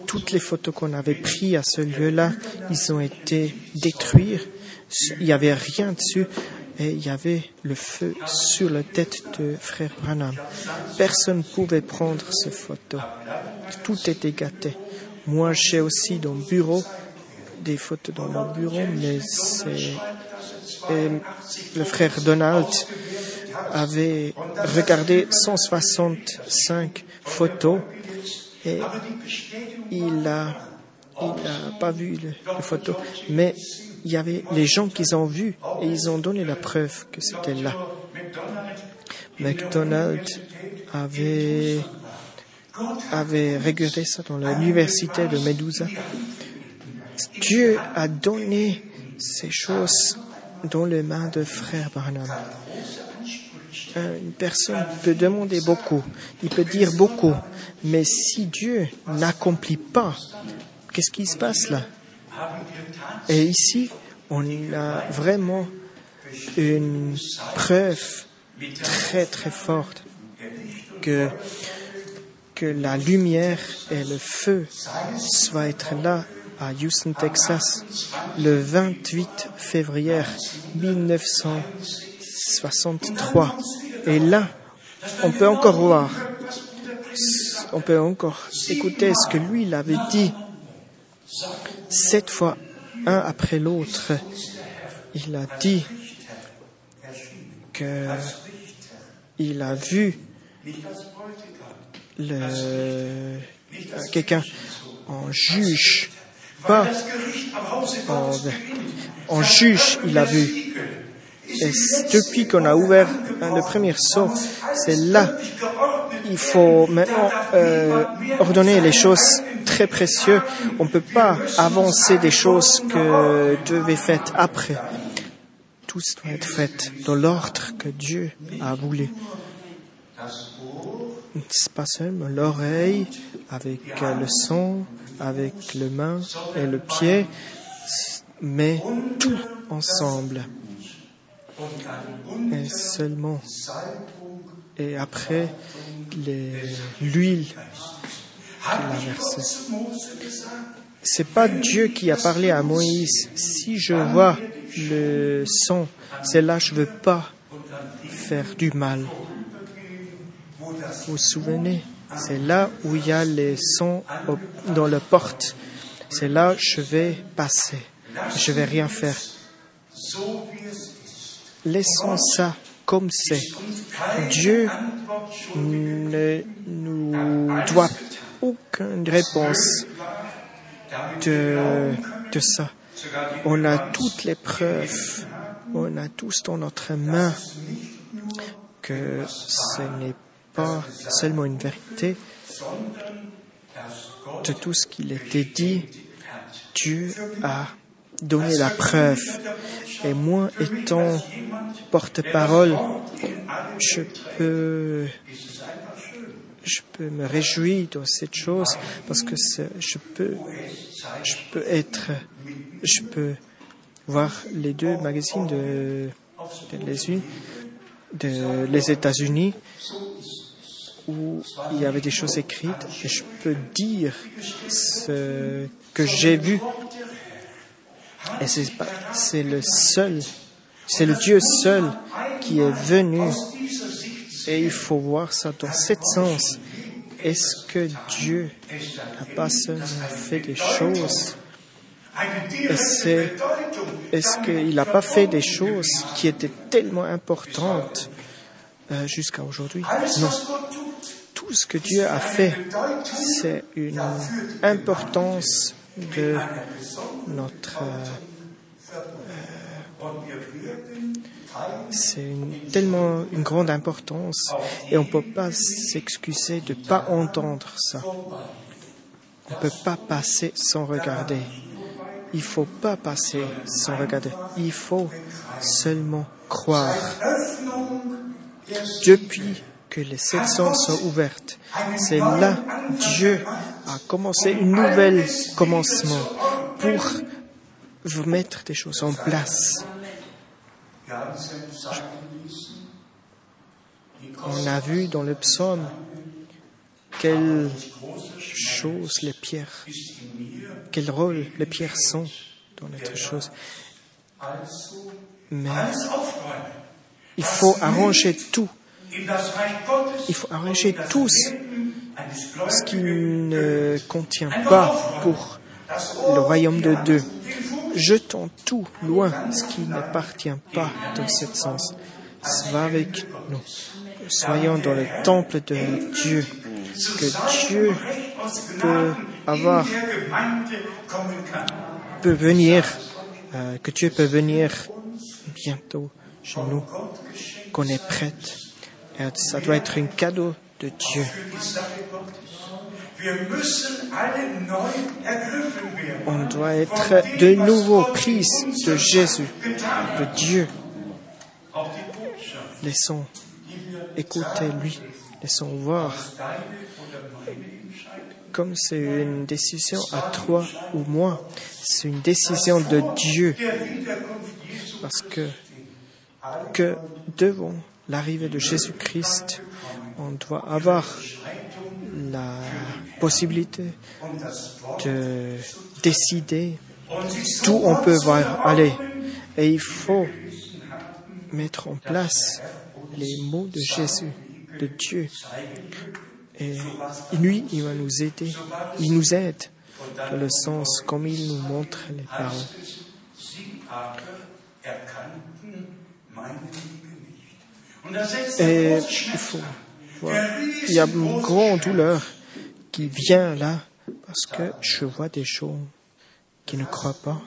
Speaker 1: Toutes les photos qu'on avait prises à ce lieu-là, ils ont été détruites. Il n'y avait rien dessus et il y avait le feu sur la tête de frère Branham. Personne ne pouvait prendre ces photos. Tout était gâté. Moi, j'ai aussi dans le bureau des photos dans mon bureau, mais c'est le frère Donald avait regardé 165 photos et il n'a il pas vu les, photos, mais il y avait les gens qui ont vu et ils ont donné la preuve que c'était là. McDonald avait, avait ça dans l'université de Medusa. Dieu a donné ces choses dans les mains de frère Barnum. Une personne peut demander beaucoup, il peut dire beaucoup, mais si Dieu n'accomplit pas, qu'est-ce qui se passe là? Et ici, on a vraiment une preuve très très forte que, que la lumière et le feu soient être là à Houston, Texas, le 28 février 1963. Et là, on peut encore voir, on peut encore écouter ce que lui il avait dit. Sept fois, un après l'autre, il a dit que il a vu le, quelqu'un en juge pas en, juge, il a vu. Et depuis qu'on a ouvert le premier saut, c'est là il faut maintenant euh, ordonner les choses très précieuses. On ne peut pas avancer des choses que Dieu avait faites après. Tout doit être fait dans l'ordre que Dieu a voulu. C'est pas seulement l'oreille avec le son, avec le main et le pied, mais tout ensemble. Et seulement. Et après, l'huile qu'il a versée. C'est pas Dieu qui a parlé à Moïse. Si je vois le son, c'est là je veux pas faire du mal. Vous vous souvenez? C'est là où il y a les sons dans la porte. C'est là je vais passer. Je vais rien faire. Laissons ça comme c'est. Dieu ne nous doit aucune réponse de, de ça. On a toutes les preuves, on a tous dans notre main que ce n'est pas seulement une vérité de tout ce qu'il était dit. Dieu a donné la preuve. Et moi, étant porte-parole, je peux, je peux me réjouir de cette chose parce que je peux, je peux être, je peux voir les deux magazines de, les, de les États-Unis où il y avait des choses écrites et je peux dire ce que j'ai vu. Et c'est le seul, c'est le Dieu seul qui est venu. Et il faut voir ça dans cet sens. Est-ce que Dieu n'a pas seulement fait des choses? Est-ce qu'il n'a pas fait des choses qui étaient tellement importantes euh, jusqu'à aujourd'hui? Non. Tout ce que Dieu a fait, c'est une importance de notre... euh,
Speaker 2: Teil
Speaker 1: c'est tellement une grande importance et on ne peut pas s'excuser de ne pas entendre ça. On ne peut pas passer sans regarder. Il faut pas passer sans regarder. Il faut seulement croire. Depuis les sept sens sont ouvertes, c'est là Dieu a commencé une nouvelle commencement pour vous mettre des choses en place. On a vu dans le psaume quelle chose les pierres, quel rôle les pierres sont dans notre chose. Mais il faut arranger tout. Il faut arranger
Speaker 2: eines
Speaker 1: ce qui ne contient pas pour le royaume de Dieu. Jetons tout loin, ce qui n'appartient pas dans ce sens. Va avec nous. Soyons dans le temple de Dieu. Que Dieu peut avoir, peut venir, euh, que Dieu peut venir bientôt chez nous, qu'on est prête. Ça doit être un cadeau de Dieu. On doit être de nouveau prise de Jésus, de Dieu. Laissons écouter lui, laissons voir. Comme c'est une décision à toi ou moi, c'est une décision de Dieu. Parce que, que devant l'arrivée de Jésus-Christ, on doit avoir la possibilité de décider d'où on peut aller. Et il faut mettre en place les mots de Jésus, de Dieu. Et lui, il va nous aider. Il nous aide dans le sens comme il nous montre les paroles. Et il faut voir. Il y a une grande douleur qui vient là parce que je vois des choses qui ne croient pas,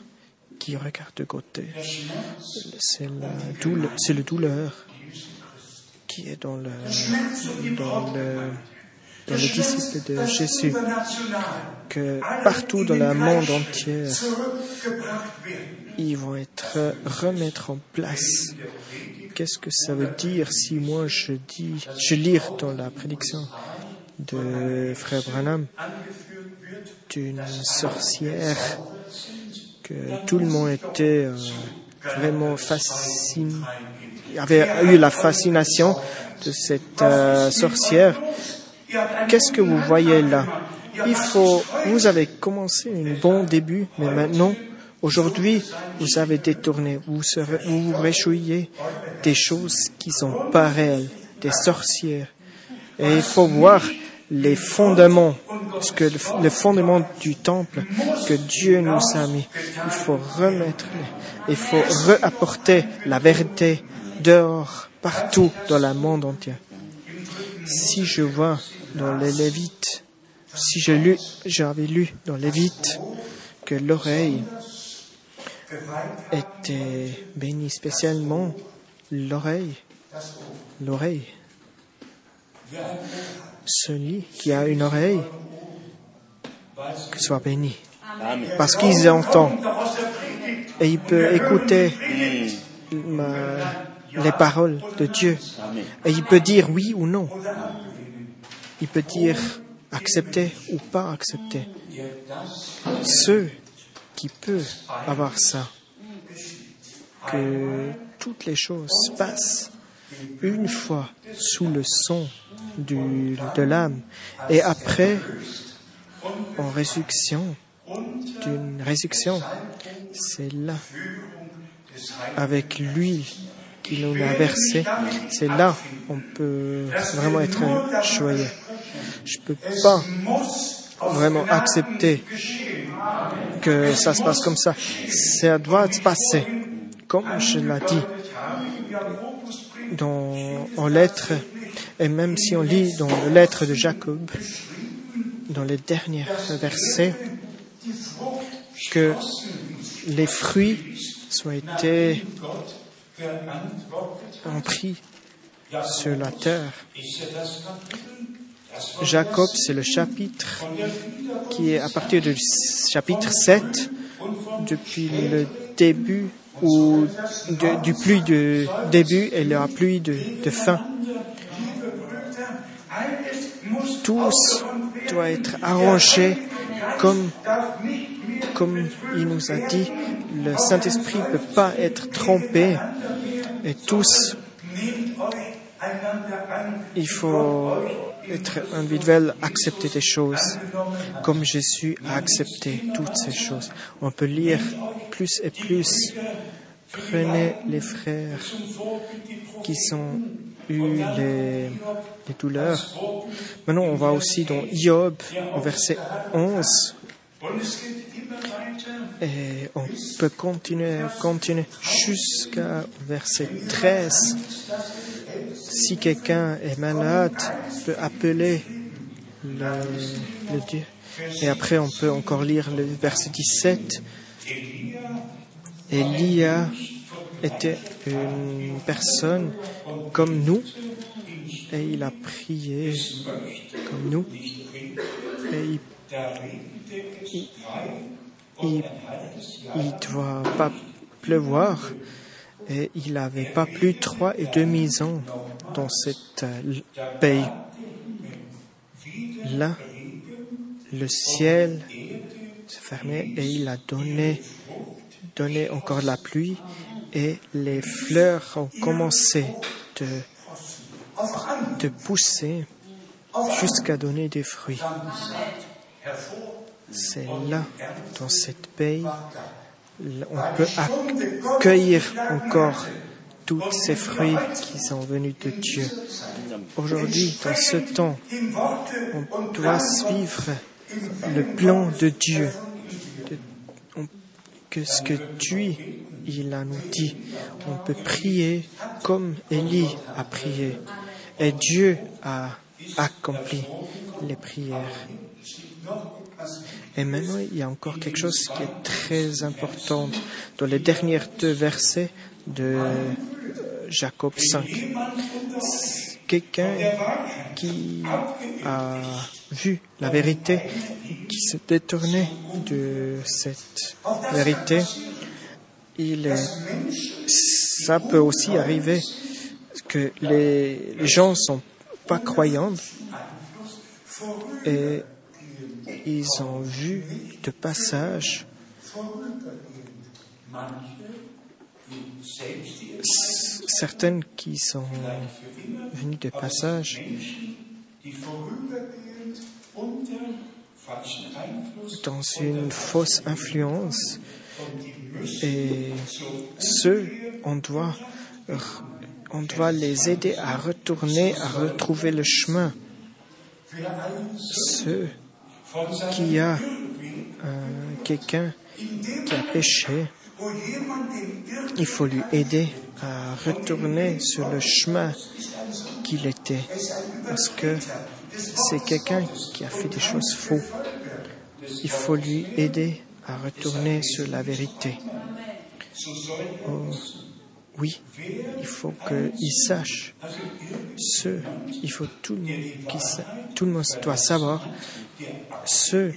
Speaker 1: qui regardent de côté. C'est la douleur, c'est le douleur qui est dans le, dans le, de Jésus, que partout dans le monde entier, ils vont être remettre en place. Qu'est-ce que ça veut dire si moi je dis, je lis dans la prédiction de Frère Branham d'une sorcière que tout le monde était euh, vraiment fasciné, avait eu la fascination de cette euh, sorcière. Qu'est-ce que vous voyez là? Il faut, vous avez commencé un bon début, mais maintenant, aujourd'hui, vous avez détourné, vous serez, vous vous des choses qui sont pas réelles, des sorcières. Et il faut voir les fondements, ce que le, fondement du temple que Dieu nous a mis. Il faut remettre, les- il faut réapporter la vérité dehors, partout dans le monde entier. Si je vois dans les Lévites, si j'avais lu dans Lévites que l'oreille était bénie spécialement l'oreille, l'oreille. Celui qui a une oreille, que soit béni. Parce qu'il entend. Et il peut écouter ma- les paroles de Dieu. Et il peut dire oui ou non. Il peut dire accepter ou pas accepter. Ceux qui peuvent avoir ça, que toutes les choses passent une fois sous le son de l'âme et après en résurrection d'une résurrection. C'est là, avec l'huile qu'il nous a versé, c'est là on peut vraiment être joyeux. Je peux pas vraiment accepter que ça se passe comme ça. Ça doit se passer, comme je l'ai dit dans, en lettres, et même si on lit dans les lettres de Jacob, dans les derniers versets, que les fruits soient été en sur la terre. Jacob, c'est le chapitre qui est à partir du chapitre 7, depuis le début ou du pluie de début et la pluie de, fin. Tous doit être arrangé comme, comme il nous a dit. Le Saint-Esprit ne peut pas être trompé et tous, il faut être individuel, accepter des choses comme Jésus a accepté toutes ces choses. On peut lire plus et plus. Prenez les frères qui ont eu les, les douleurs. Maintenant, on va aussi dans Job, au verset 11. Et on peut continuer, continuer jusqu'à verset 13. Si quelqu'un est malade, peut appeler le, Dieu. Et après, on peut encore lire le verset 17. Elia était une personne comme nous et il a prié comme nous et il, il, il doit pas pleuvoir il n'avait pas plus trois et demi ans dans cette pays. Là, le ciel se fermait et il a donné, donné encore la pluie et les fleurs ont commencé de, de pousser jusqu'à donner des fruits. C'est là, dans cette pays, on peut accueillir encore tous ces fruits qui sont venus de Dieu. Aujourd'hui, dans ce temps, on doit suivre le plan de Dieu, que ce que Dieu il a nous dit. On peut prier comme Élie a prié. Et Dieu a accompli les prières. Et maintenant, il y a encore quelque chose qui est très important dans les derniers deux versets de Jacob 5. Quelqu'un qui a vu la vérité, qui se détournait de cette vérité, il est, ça peut aussi arriver que les, gens sont pas croyants et ils ont vu de passage certaines qui sont venues de passage dans une fausse influence et ceux, on doit, on doit les aider à retourner, à retrouver le chemin. Ceux qui a euh, quelqu'un qui a péché, il faut lui aider à retourner sur le chemin qu'il était. Parce que c'est quelqu'un qui a fait des choses fausses. Il faut lui aider à retourner sur la vérité. Oh, oui, il faut qu'il sache ce, il faut tout le monde tout le monde doit savoir ceux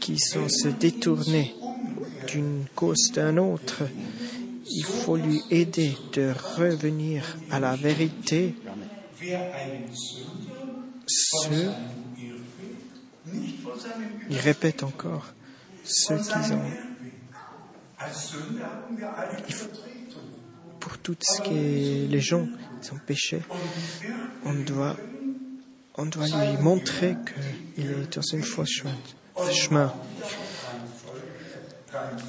Speaker 1: qui sont se détournés d'une cause d'un autre, il faut lui aider de revenir à la vérité. Ceux, il répète encore, ceux qui ont, pour tout ce qui est les gens qui ont péché, on doit, on doit lui montrer qu'il est dans une fausse chemin.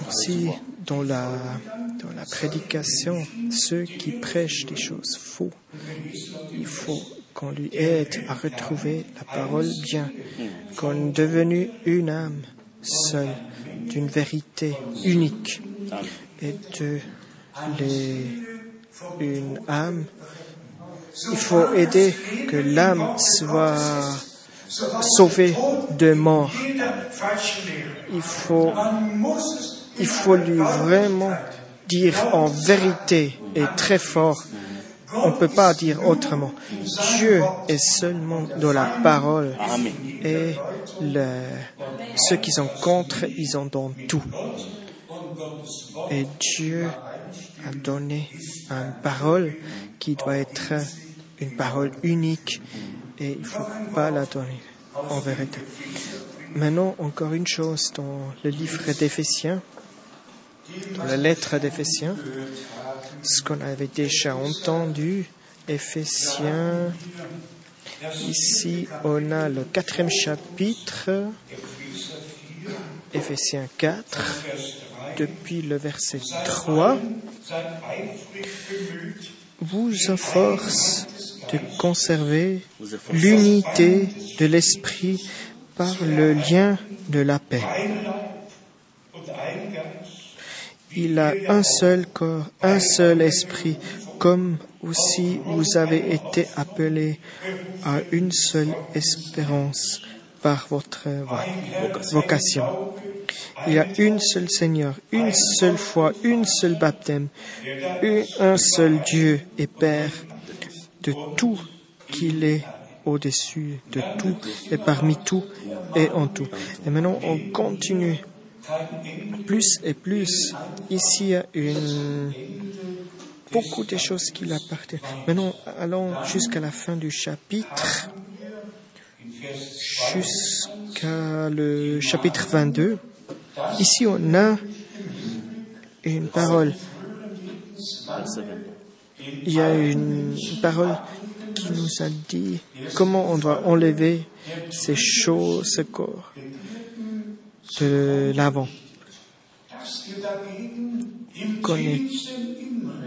Speaker 1: Aussi, dans la, prédication, ceux qui prêchent des choses faux, il faut qu'on lui aide à retrouver la parole bien, qu'on est devenu une âme seule, d'une vérité unique et de une âme. Il faut aider que l'âme soit sauvée de mort. Il faut, il faut lui vraiment dire en vérité et très fort. On ne peut pas dire autrement. Dieu est seulement dans la parole. Et le, ceux qui sont contre, ils ont dans tout. Et Dieu a donné une parole qui doit être une parole unique et il ne faut pas la donner en vérité. Maintenant, encore une chose dans le livre d'Éphésiens, dans la lettre d'Éphésiens, ce qu'on avait déjà entendu, Éphésiens, ici on a le quatrième chapitre, Éphésiens 4, depuis le verset 3, vous efforce de conserver l'unité de l'esprit par le lien de la paix. Il a un seul corps, un seul esprit, comme aussi vous avez été appelés à une seule espérance par votre vocation. Il y a une seule Seigneur, une seule foi, une seule baptême, un seul Dieu et Père de tout qu'il est au-dessus de tout et parmi tout et en tout. Et maintenant, on continue plus et plus. Ici, il y a beaucoup de choses qui l'appartiennent. Maintenant, allons jusqu'à la fin du chapitre, jusqu'à le chapitre 22. Ici, on a une parole. Il y a une parole qui nous a dit comment on doit enlever ces choses, ce corps de l'avant. Qu'on est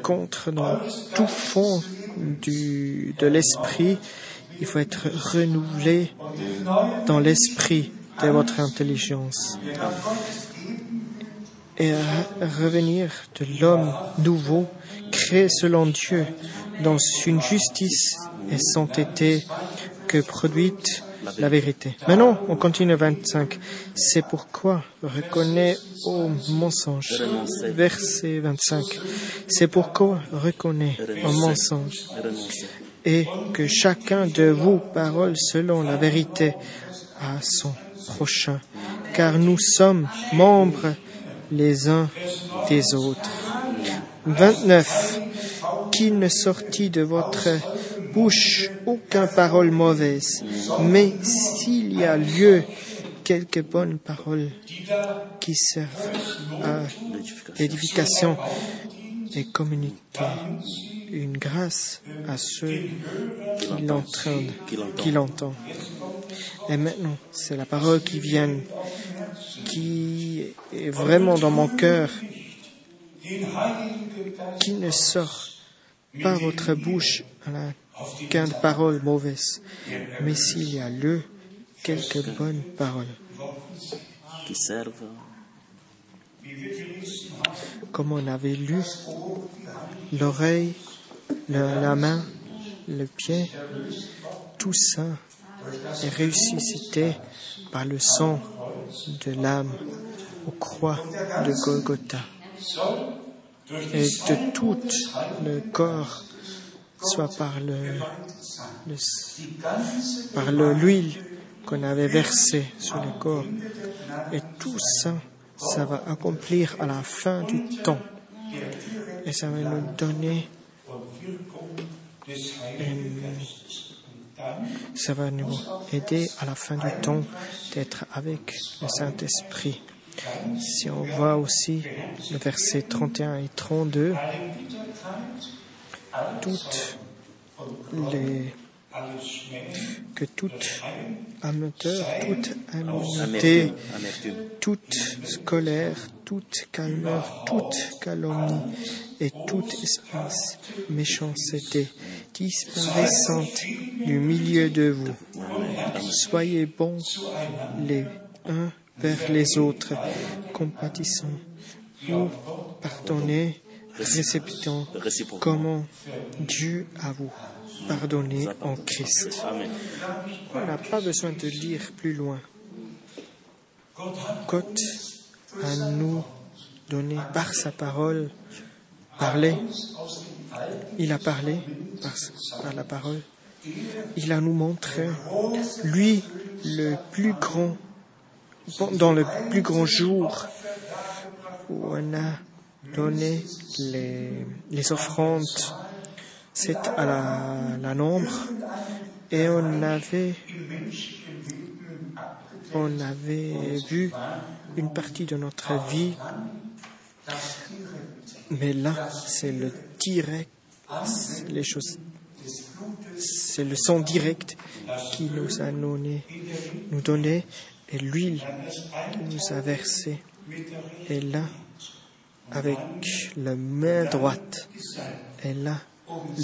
Speaker 1: contre dans tout fond du, de l'esprit, il faut être renouvelé dans l'esprit de votre intelligence et revenir de l'homme nouveau, selon Dieu, dans une justice et sainteté que produite la vérité. Maintenant, on continue 25. C'est pourquoi reconnais au mensonge. Verset 25. C'est pourquoi reconnais au mensonge. Et que chacun de vous parole selon la vérité à son prochain. Car nous sommes membres les uns des autres. 29. Qu'il ne sortit de votre bouche aucune parole mauvaise, mais s'il y a lieu, quelques bonnes paroles qui servent à l'édification et communiquer une grâce à ceux qui l'entendent, qui l'entendent. Et maintenant, c'est la parole qui vient, qui est vraiment dans mon cœur, qui ne sort pas votre bouche à la paroles mauvaises, mais s'il y a lieu, quelques bonnes paroles
Speaker 3: qui servent.
Speaker 1: Comme on avait lu, l'oreille, la, la main, le pied, tout ça est ressuscité par le sang de l'âme aux croix de Golgotha. Et de tout le corps soit par le, par l'huile qu'on avait versée sur le corps. Et tout ça, ça va accomplir à la fin du temps. Et ça va nous donner ça va nous aider à la fin du temps d'être avec le Saint-Esprit. Si on voit aussi le verset 31 et 32, toutes les que toute amateur, toute.
Speaker 3: Amertume.
Speaker 1: toute colère, toute calmeur, toute calomnie et toute espèce méchanceté disparaissante du milieu de vous. Soyez bons les uns vers les autres, compatissants, vous pardonnez, réceptant comment Dieu a vous pardonné en Christ.
Speaker 3: Amen.
Speaker 1: On n'a pas besoin de lire plus loin. Gott a nous donné par sa parole, parlé. Il a parlé par, par la parole. Il a nous montré, lui, le plus grand, dans le plus grand jour où on a donné les, offrandes, c'est à la, la nombre, et on avait on avait vu une partie de notre vie, mais là, c'est le direct, les choses, c'est le sang direct qui nous a donné, nous donné, et l'huile qui nous a versé. Et là, avec la main droite, et là,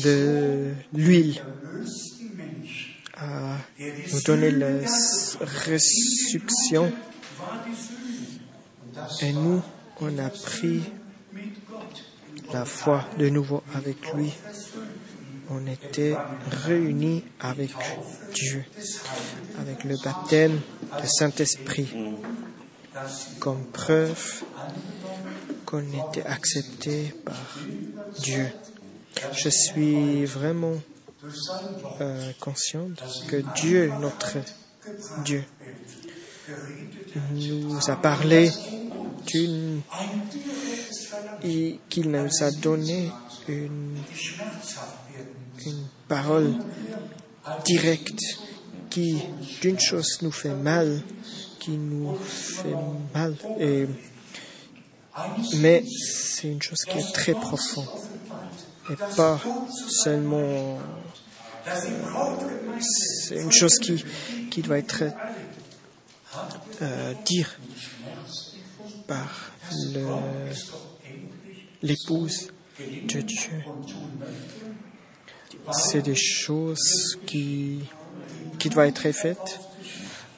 Speaker 1: de l'huile à nous donner la résurrection. Et nous, on a pris la foi de nouveau avec lui. On était réunis avec Dieu, avec le baptême du Saint-Esprit, comme preuve qu'on était accepté par Dieu. Je suis vraiment euh, consciente que Dieu, notre Dieu, nous a parlé d'une et qu'il nous a donné une, une parole directe qui, d'une chose, nous fait mal, qui nous fait mal, mais c'est une chose qui est très profonde et pas seulement c'est une chose qui, doit être euh, dire par l'épouse de Dieu. C'est des choses qui, qui doivent être faites,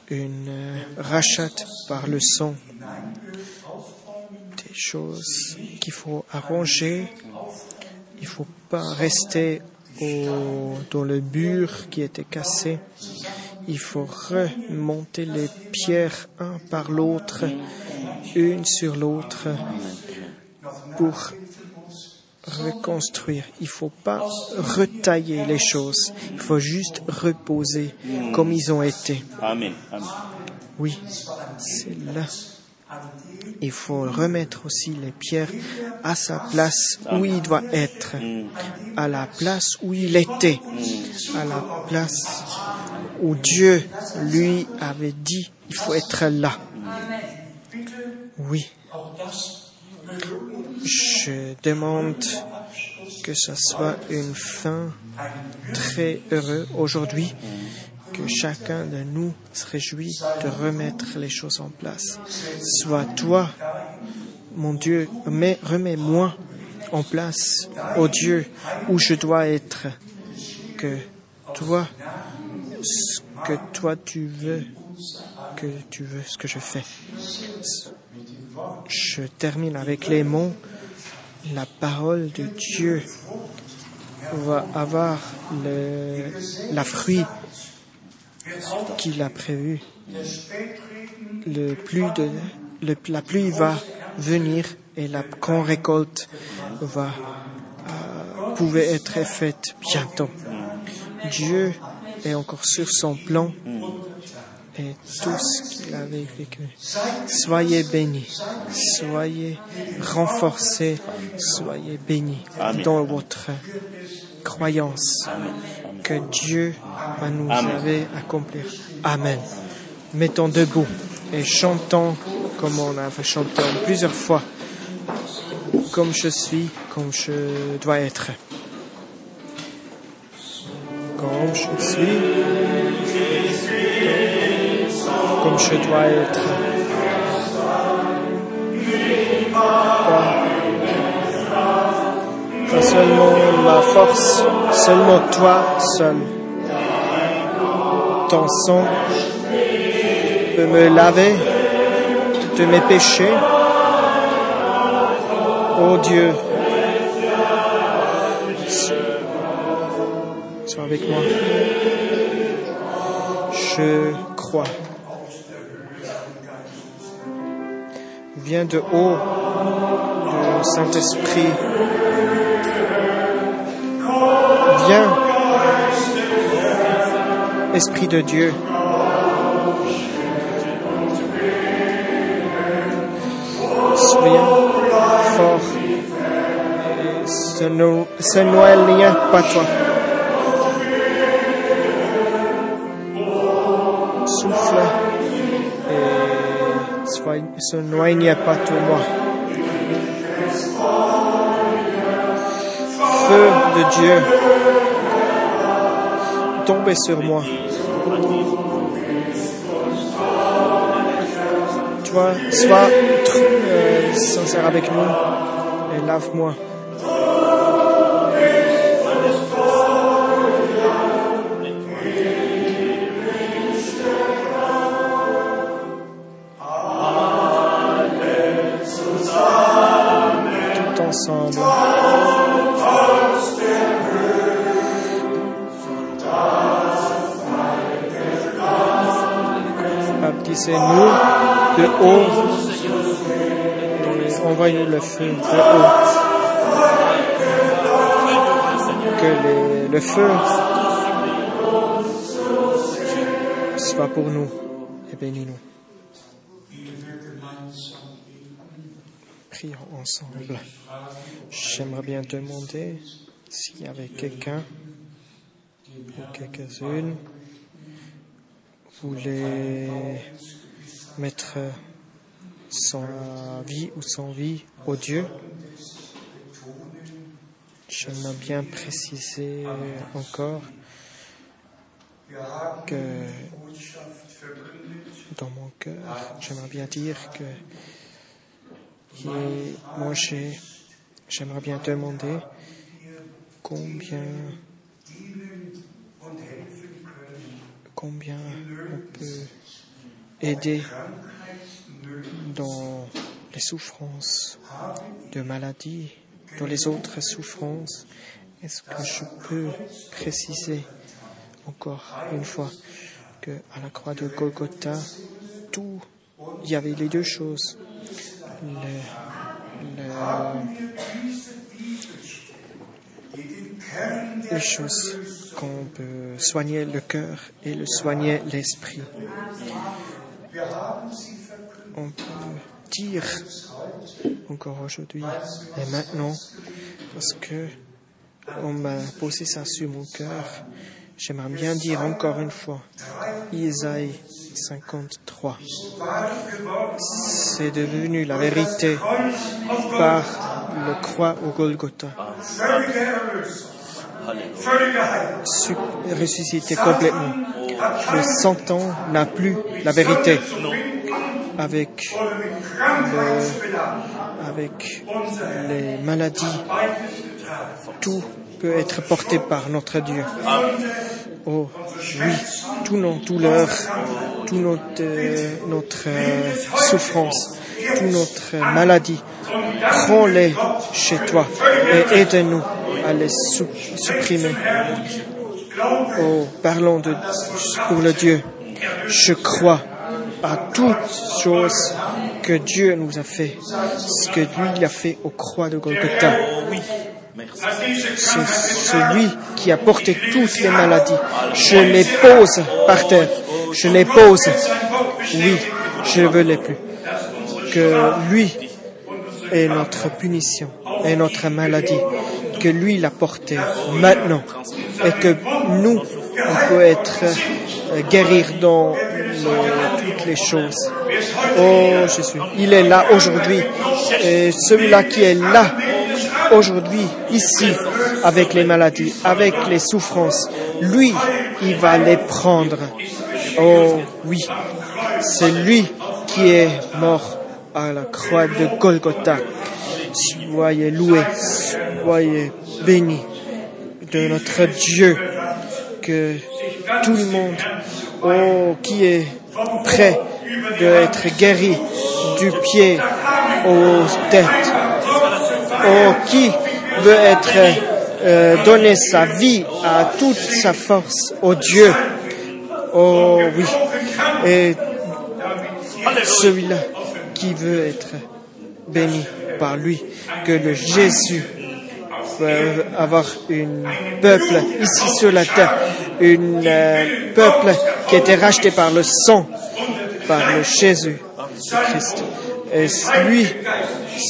Speaker 1: une euh, rachat par le sang, des choses qu'il faut arranger. Il faut pas rester dans le mur qui était cassé. Il faut remonter les pierres un par l'autre, une sur l'autre, pour reconstruire. Il faut pas retailler les choses. Il faut juste reposer comme ils ont été.
Speaker 3: Amen. Amen.
Speaker 1: Oui, c'est là. Il faut remettre aussi les pierres à sa place où il doit être, à la place où il était, à la place où Dieu lui avait dit, il faut être là. Oui. Je demande que ce soit une fin très heureuse aujourd'hui, que chacun de nous se réjouit de remettre les choses en place. Soit toi, mon Dieu, remets-moi en place, ô Dieu, où je dois être, que toi, ce que toi tu veux, que tu veux ce que je fais. Je termine avec les mots, la parole de Dieu va avoir le, la fruit qu'il a prévu. Le plus de, le- la pluie va venir et la qu'on récolte va euh, pouvait être faite bientôt. Dieu est encore sur son plan et tout ce qu'il avait vécu. Soyez bénis, soyez renforcés, soyez bénis
Speaker 3: Amen.
Speaker 1: dans votre croyance que Dieu va nous
Speaker 3: Amen.
Speaker 1: avait accomplir. Amen. Mettons debout et chantons comme on a chanté plusieurs fois, comme je suis, comme je dois être. Comme je suis, comme je dois être. Pas, seulement ma force, seulement toi seul. Ton sang peut me laver de mes péchés. Oh Dieu, sois avec moi. Je crois. Viens de haut, Saint-Esprit. Viens, Esprit de Dieu. Forts. Ce, no- ce Noël n'est pas toi. Noël n'est pas toi, moi. Feu de Dieu, tombez sur moi. Toi, sois euh, sincère avec nous et lave-moi. Baptisez-nous de haut envoyez le feu de haut. Que le feu soit pour nous et bénis-nous. Prions ensemble. J'aimerais bien demander s'il y avait quelqu'un ou quelques-unes voulait mettre sa vie ou son vie au Dieu. J'aimerais bien préciser encore que dans mon cœur, j'aimerais bien dire que moi j'ai- j'aimerais bien demander combien combien on peut aider dans les souffrances de maladie, dans les autres souffrances. Est-ce que je peux préciser encore une fois que à la croix de Golgotha, tout, il y avait les deux choses. Les choses qu'on peut soigner le cœur et le soigner l'esprit. On peut dire encore aujourd'hui et maintenant parce que on m'a posé ça sur mon cœur. J'aimerais bien dire encore une fois Isaïe 53. C'est devenu la vérité par le croix au Golgotha. Su- ressuscité complètement. Le Satan n'a plus la vérité avec avec les maladies. Tout peut être porté par notre Dieu. Oh oui, tout nos douleurs, tout notre, euh, notre euh, souffrance, toute notre maladie, prends-les chez toi et aide-nous à les supprimer. Oh, parlons de, pour le Dieu. Je crois à toutes choses que Dieu nous a fait, ce que lui a fait aux croix de Golgotha. C'est celui qui a porté toutes les maladies. Je les pose par terre. Je les pose. Oui, je ne veux plus. Que lui est notre punition et notre maladie. Que lui l'a porté maintenant. Et que nous, on peut être euh, guérir dans toutes les choses. Oh Jésus, il est là aujourd'hui. Et celui-là qui est là aujourd'hui, ici, avec les maladies, avec les souffrances, lui, il va les prendre. Oh oui, c'est lui qui est mort à la croix de Golgotha. Soyez loués, soyez bénis de notre Dieu, que tout le monde, oh, qui est prêt d'être guéri du pied aux têtes, oh, qui veut être euh, donner sa vie à toute sa force au Dieu. Oh oui, et celui-là qui veut être béni par lui, que le Jésus peut avoir un peuple ici sur la terre, un euh, peuple qui a été racheté par le sang, par le Jésus Christ. Et lui,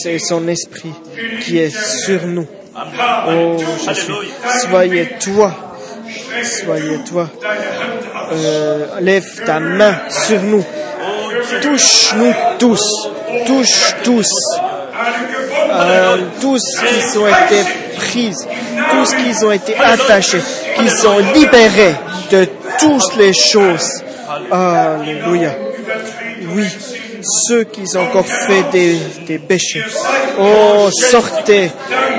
Speaker 1: c'est son esprit qui est sur nous. Oh Jésus, soyez toi, soyez toi. Euh, lève ta main sur nous. Touche-nous tous. Touche tous. Euh, tous qui ont été prises, tous qui ont été attachés, qui sont libérés de toutes les choses. Alléluia. Oui, ceux qui ont encore fait des, des péchés. Oh, sortez.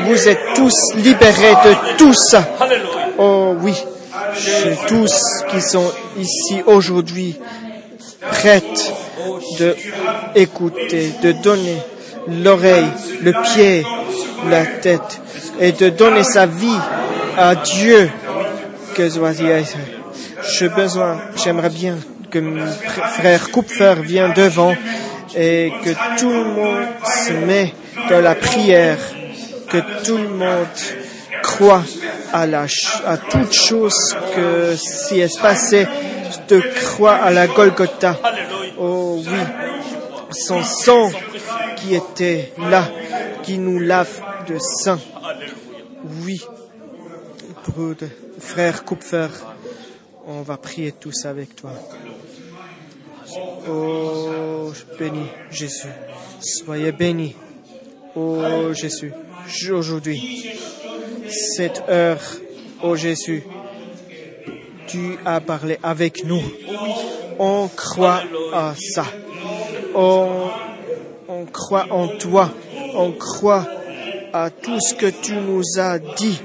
Speaker 1: Vous êtes tous libérés de tout ça. Oh oui, tous qui sont ici aujourd'hui, prêtes de écouter, de donner l'oreille, le pied, la tête et de donner sa vie à Dieu. Que J'ai besoin, j'aimerais bien que mon frère Kupfer vienne devant et que tout le monde se met dans la prière, que tout le monde croit à la, à toute chose que si est passé, de croire à la Golgotha. Oh oui, son sang qui était là, qui nous lave de sang. Oui, frère Kupfer, on va prier tous avec toi. Oh, béni Jésus, soyez béni. Oh Jésus, aujourd'hui, cette heure, oh Jésus, tu as parlé avec nous. On croit à ça. On, croit en toi. On croit à tout ce que tu nous as dit.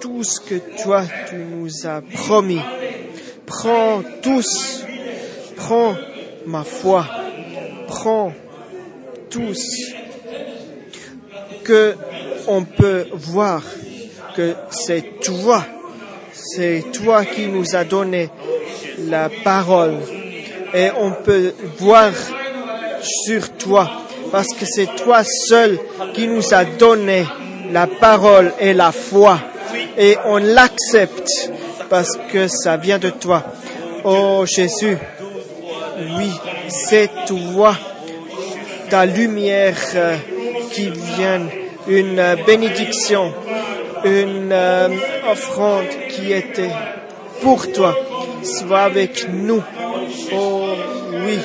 Speaker 1: Tout ce que toi, tu nous as promis. Prends tous. Prends ma foi. Prends tous. Que on peut voir que c'est toi c'est toi qui nous as donné la parole. Et on peut voir sur toi parce que c'est toi seul qui nous a donné la parole et la foi. Et on l'accepte parce que ça vient de toi. Oh Jésus, oui, c'est toi, ta lumière euh, qui vient, une bénédiction, une euh, offrande qui était pour toi. Sois avec nous. Oh oui.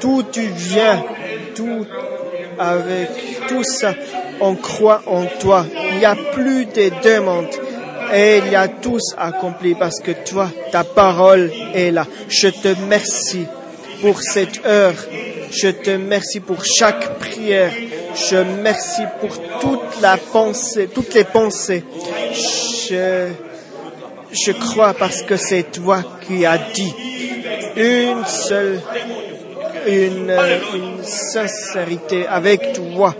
Speaker 1: Tout tu viens, tout avec tout ça, on croit en toi. Il n'y a plus de demandes. Et il y a tous accompli parce que toi, ta parole est là. Je te remercie pour cette heure. Je te remercie pour chaque prière. Je remercie pour toute la pensée, toutes les pensées. Je, je crois parce que c'est toi qui as dit une seule, une, une sincérité avec toi.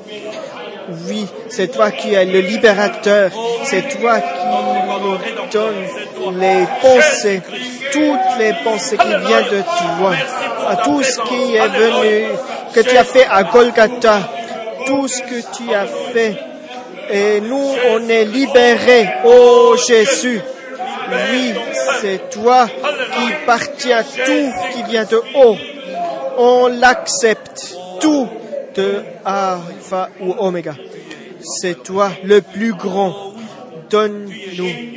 Speaker 1: Oui, c'est toi qui es le libérateur. C'est toi qui nous donne les pensées, toutes les pensées qui viennent de toi. À tout ce qui est venu, que tu as fait à Golgotha, tout ce que tu as fait. Et nous, on est libérés. Oh Jésus. Oui, c'est toi qui partit à tout qui vient de haut. On l'accepte. Tout de Alpha ou Oméga. C'est toi le plus grand. Donne-nous,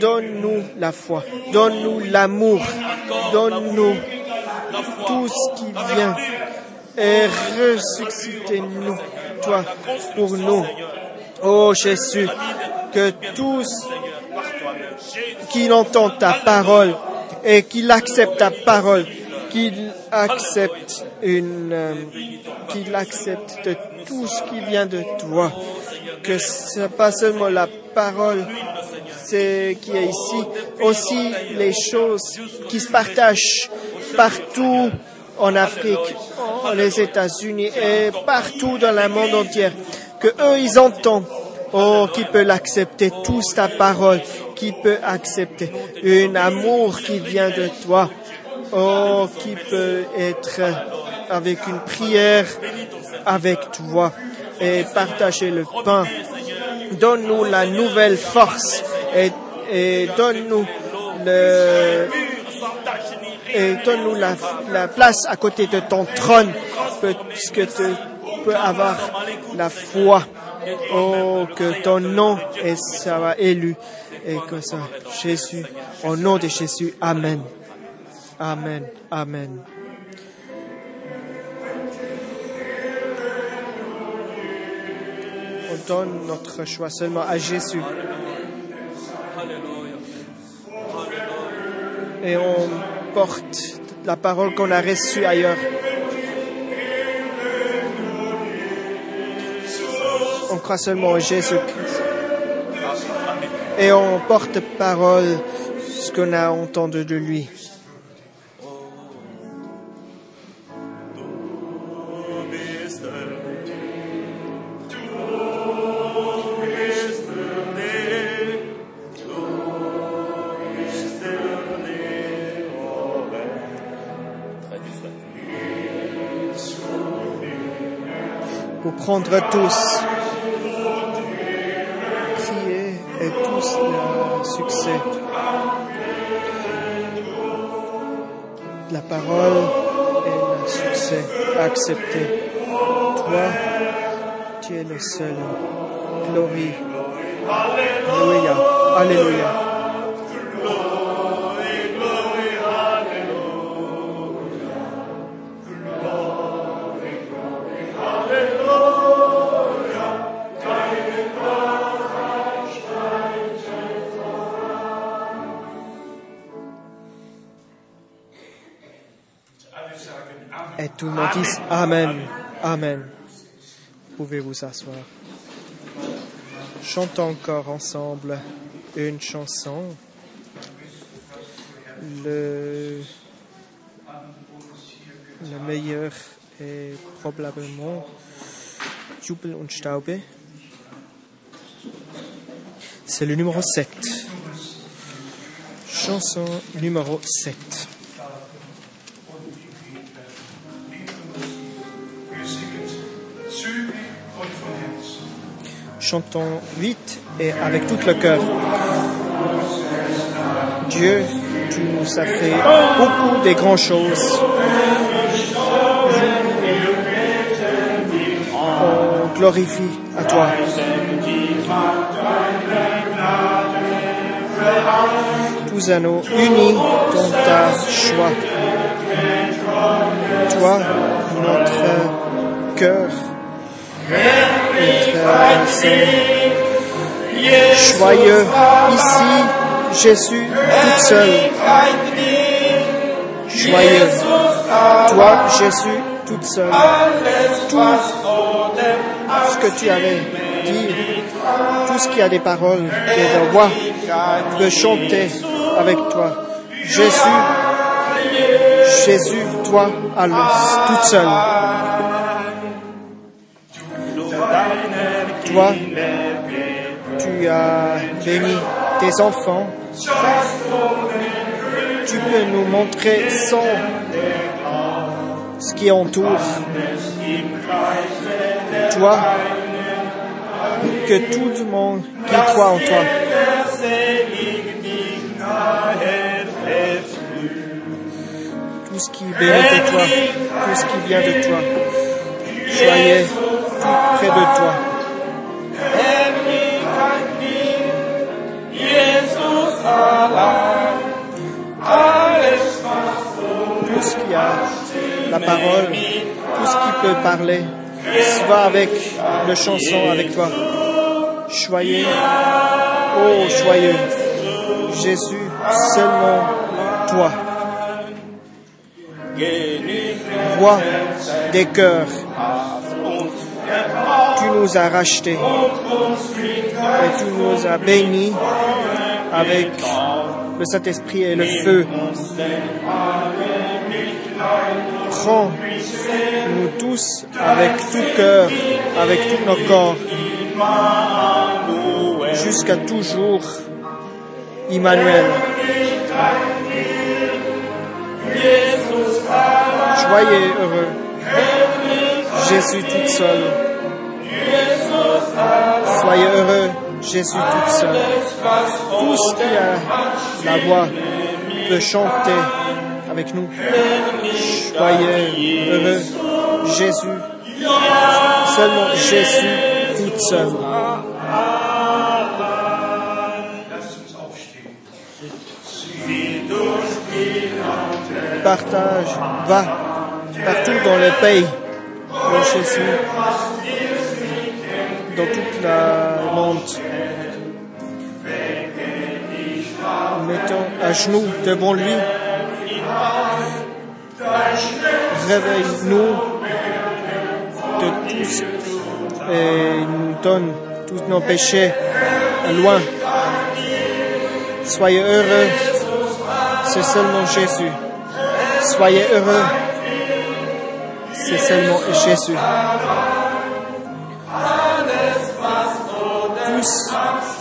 Speaker 1: Donne-nous la foi, donne-nous l'amour, donne-nous tout ce qui vient et ressuscitez-nous, toi, pour nous. Oh Jésus, que tous qui entendent ta parole et qu'ils acceptent ta parole, qu'ils acceptent une, euh, de tout ce qui vient de toi, que ce n'est pas seulement la parole c'est qui est ici, aussi les choses qui se partagent partout en Afrique, les États-Unis et partout dans le monde entier, que eux ils entendent. Oh, qui peut l'accepter, tous ta parole, qui peut accepter? Un amour qui vient de toi. Oh, qui peut être avec une prière avec toi et partager le pain. Donne-nous la nouvelle force et, et donne-nous le et donne-nous la, la place à côté de ton trône, parce que tu peux avoir la foi. Oh, que ton nom est, élu et que ça, Jésus, au nom de Jésus, Amen. Amen. Amen. On donne notre choix seulement à Jésus. Et on porte la parole qu'on a reçue ailleurs. On croit seulement en Jésus-Christ. Et on porte parole ce qu'on a entendu de lui. Prendre tous, prier et tous le succès. La parole et le succès accepté. Toi, tu es le seul. Glorie. Alléluia. Alléluia. Amen. Amen. Pouvez vous asseoir? Chantons encore ensemble une chanson. Le, le meilleur est probablement Jubel und Staube. C'est le numéro 7. Chanson numéro 7. Chantons vite et avec tout le cœur. Dieu, tu nous as fait beaucoup de grandes choses. On glorifie à toi. Tous à unis dans ta choix. Toi, notre cœur joyeux ici, Jésus tout seul. Joyeux. Toi, Jésus, toute seule. Tout ce que tu avais dit, tout ce qui a des paroles des voix, peut chanter avec toi. Jésus, Jésus, toi, alors, toute seule. Toi, tu as béni tes enfants. Tu peux nous montrer sans ce qui entoure. Toi, que tout le monde qui croit en toi. Tout ce qui bénit de toi, tout ce qui vient de toi. Soyez près de toi. Tout ce qui a la parole, tout ce qui peut parler, va avec le chanson, avec toi. Choyez, oh joyeux, Jésus, seulement toi. Voix des cœurs nous as rachetés et tu nous as bénis avec le Saint-Esprit et le feu. Prends-nous tous avec tout cœur, avec tout nos corps, jusqu'à toujours, Emmanuel. Joyeux heureux, Jésus tout seul. Soyez heureux, Jésus tout seul. Tous qui a la voix peut chanter avec nous. Soyez heureux, Jésus. Seulement Jésus tout seul. Partage, va partout dans le pays, Jésus, dans toute la monde. Mettons à genoux devant lui. Réveille-nous de tous et nous donne tous nos péchés loin. Soyez heureux, c'est seulement Jésus. Soyez heureux, c'est seulement Jésus.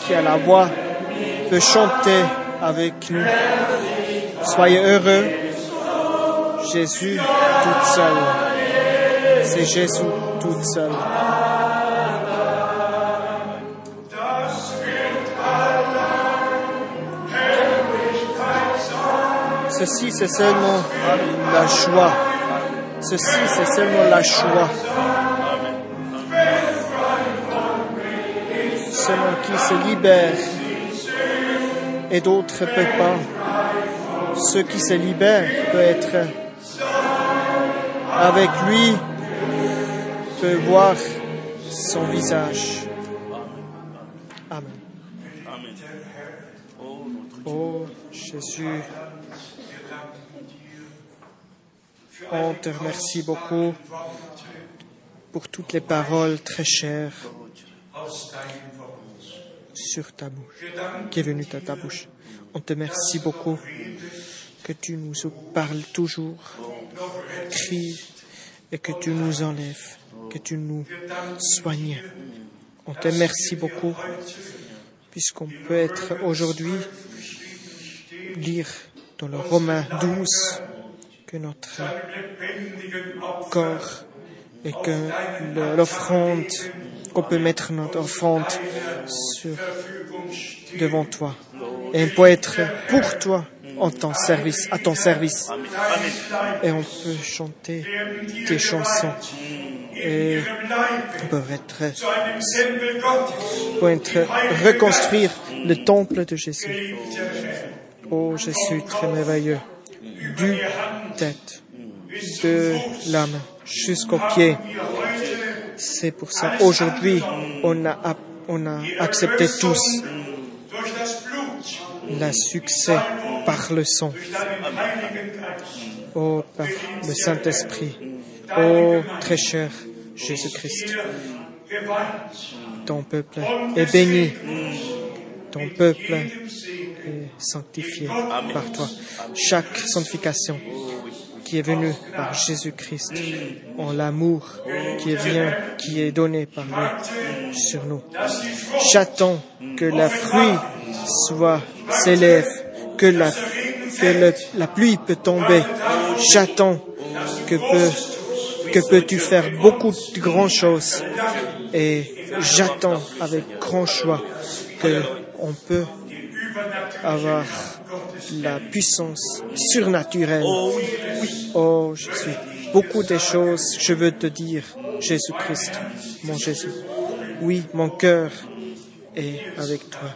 Speaker 1: Qui a la voix peut chanter avec nous. Soyez heureux, Jésus tout seul. C'est Jésus tout seul. Ceci, c'est seulement la joie. Ceci, c'est seulement la joie. Seulement qui se libèrent et d'autres ne peuvent pas. Ceux qui se libèrent peuvent être avec lui, peuvent voir son visage. Amen. Oh Jésus, on te remercie beaucoup pour toutes les paroles très chères sur ta bouche, qui est venue à ta bouche. On te remercie beaucoup que tu nous parles toujours, crie et que tu nous enlèves, que tu nous soignes. On te remercie beaucoup puisqu'on peut être aujourd'hui lire dans le Romain 12 que notre corps et que l'offrande, qu'on peut mettre notre offrande devant toi. Et on peut être pour toi en ton service, à ton service. Et on peut chanter tes chansons. Et on peut être, peut être reconstruire le temple de Jésus. Oh Jésus, très merveilleux. Du tête, de l'âme jusqu'aux pieds. C'est pour ça, aujourd'hui, on a, on a accepté tous le succès par le sang. Oh, le Saint-Esprit. Oh, très cher Jésus-Christ. Ton peuple est béni. Ton peuple est sanctifié par toi. Chaque sanctification qui est venue par Jésus-Christ, en l'amour qui qui est donné par lui sur nous. J'attends que la fruit soit s'élève, que la, que la pluie peut tomber. J'attends que peut, que peux-tu faire beaucoup de grandes choses. Et j'attends avec grand choix que on peut avoir la puissance surnaturelle. Oh, je suis beaucoup de choses, je veux te dire, Jésus-Christ, mon Jésus. Oui, mon cœur est avec toi.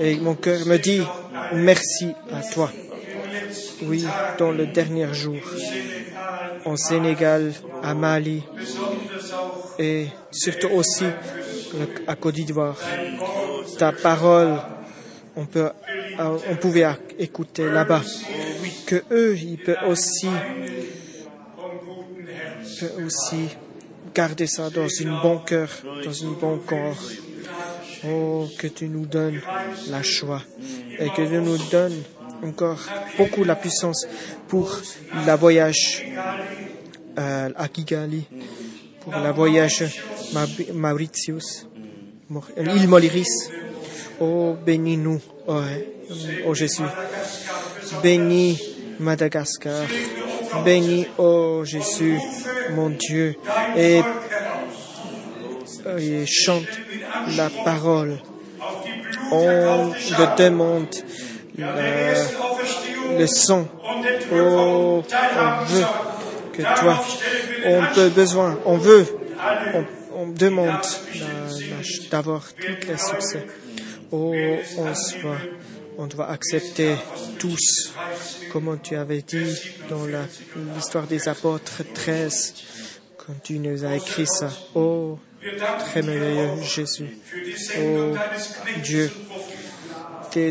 Speaker 1: Et mon cœur me dit merci à toi. oui, dans le dernier jour, au Sénégal, à Mali et surtout aussi à Côte d'Ivoire. Ta parole, on, peut, euh, on pouvait écouter là-bas que eux, ils peuvent aussi, peuvent aussi garder ça dans un bon cœur, dans un bon corps. Oh, que tu nous donnes la choix et que tu nous donnes encore beaucoup la puissance pour le voyage euh, à Kigali, pour le voyage Mauritius, l'île Moliris. Oh, bénis-nous, oh, oh Jésus. Bénis Madagascar. Bénis, oh Jésus, mon Dieu. Et, et chante la parole. On te demande le, le sang. Oh, on veut que toi, on te besoin, on veut, on, on demande d'avoir tous les succès. Oh, on doit accepter tous, comme tu avais dit dans l'histoire des apôtres 13, quand tu nous as écrit ça. Oh, très merveilleux Jésus. Oh, Dieu,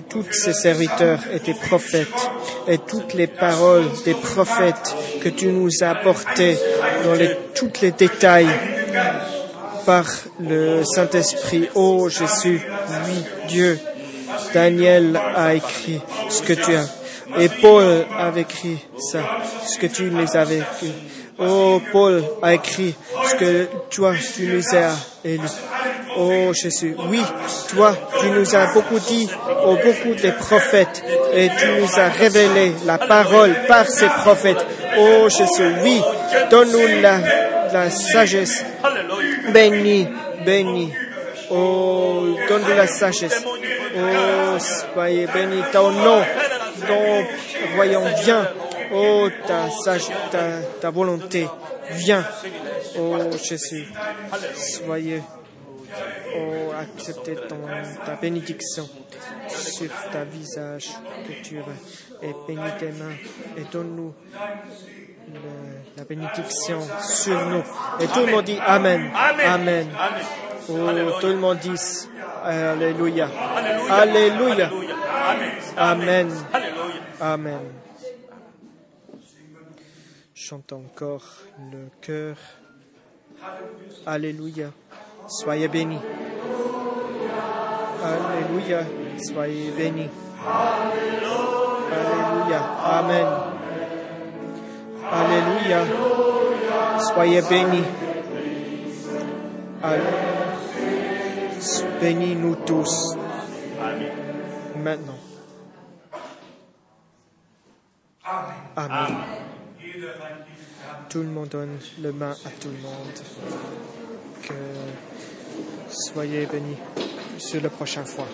Speaker 1: tous ces serviteurs et tes prophètes et toutes les paroles des prophètes que tu nous as apportées dans tous les détails par le Saint-Esprit. Oh Jésus, oui, Dieu. Daniel a écrit ce que tu as. Et Paul a écrit ça, ce que tu nous avais écrit. Oh, Paul a écrit ce que toi, tu nous as élu. Oh Jésus, oui, toi, tu nous as beaucoup dit, oh, beaucoup de prophètes, et tu nous as révélé la parole par ces prophètes. Oh Jésus, oui, donne-nous la sagesse. Béni, béni. Oh, donne-nous la sagesse. Oh, soyez béni ton nom. Donc, voyons, viens. Oh, ta, sage, ta, ta volonté, viens. Oh, Jésus, soyez. Oh, acceptez ton, ta bénédiction sur ta visage que tu veux. Et bénis tes mains et donne-nous la bénédiction sur nous. Et tout le monde dit Amen. Amen. Oh, tout le monde dit Alléluia. Alléluia. Amen. Amen. Chante encore le cœur. Alléluia. Soyez bénis. Alléluia. Soyez bénis. Alléluia. Amen. Alléluia. Soyez bénis. Bénis-nous tous. Maintenant. Amen. Tout le monde donne le main à tout le monde. Que soyez bénis sur la prochaine fois.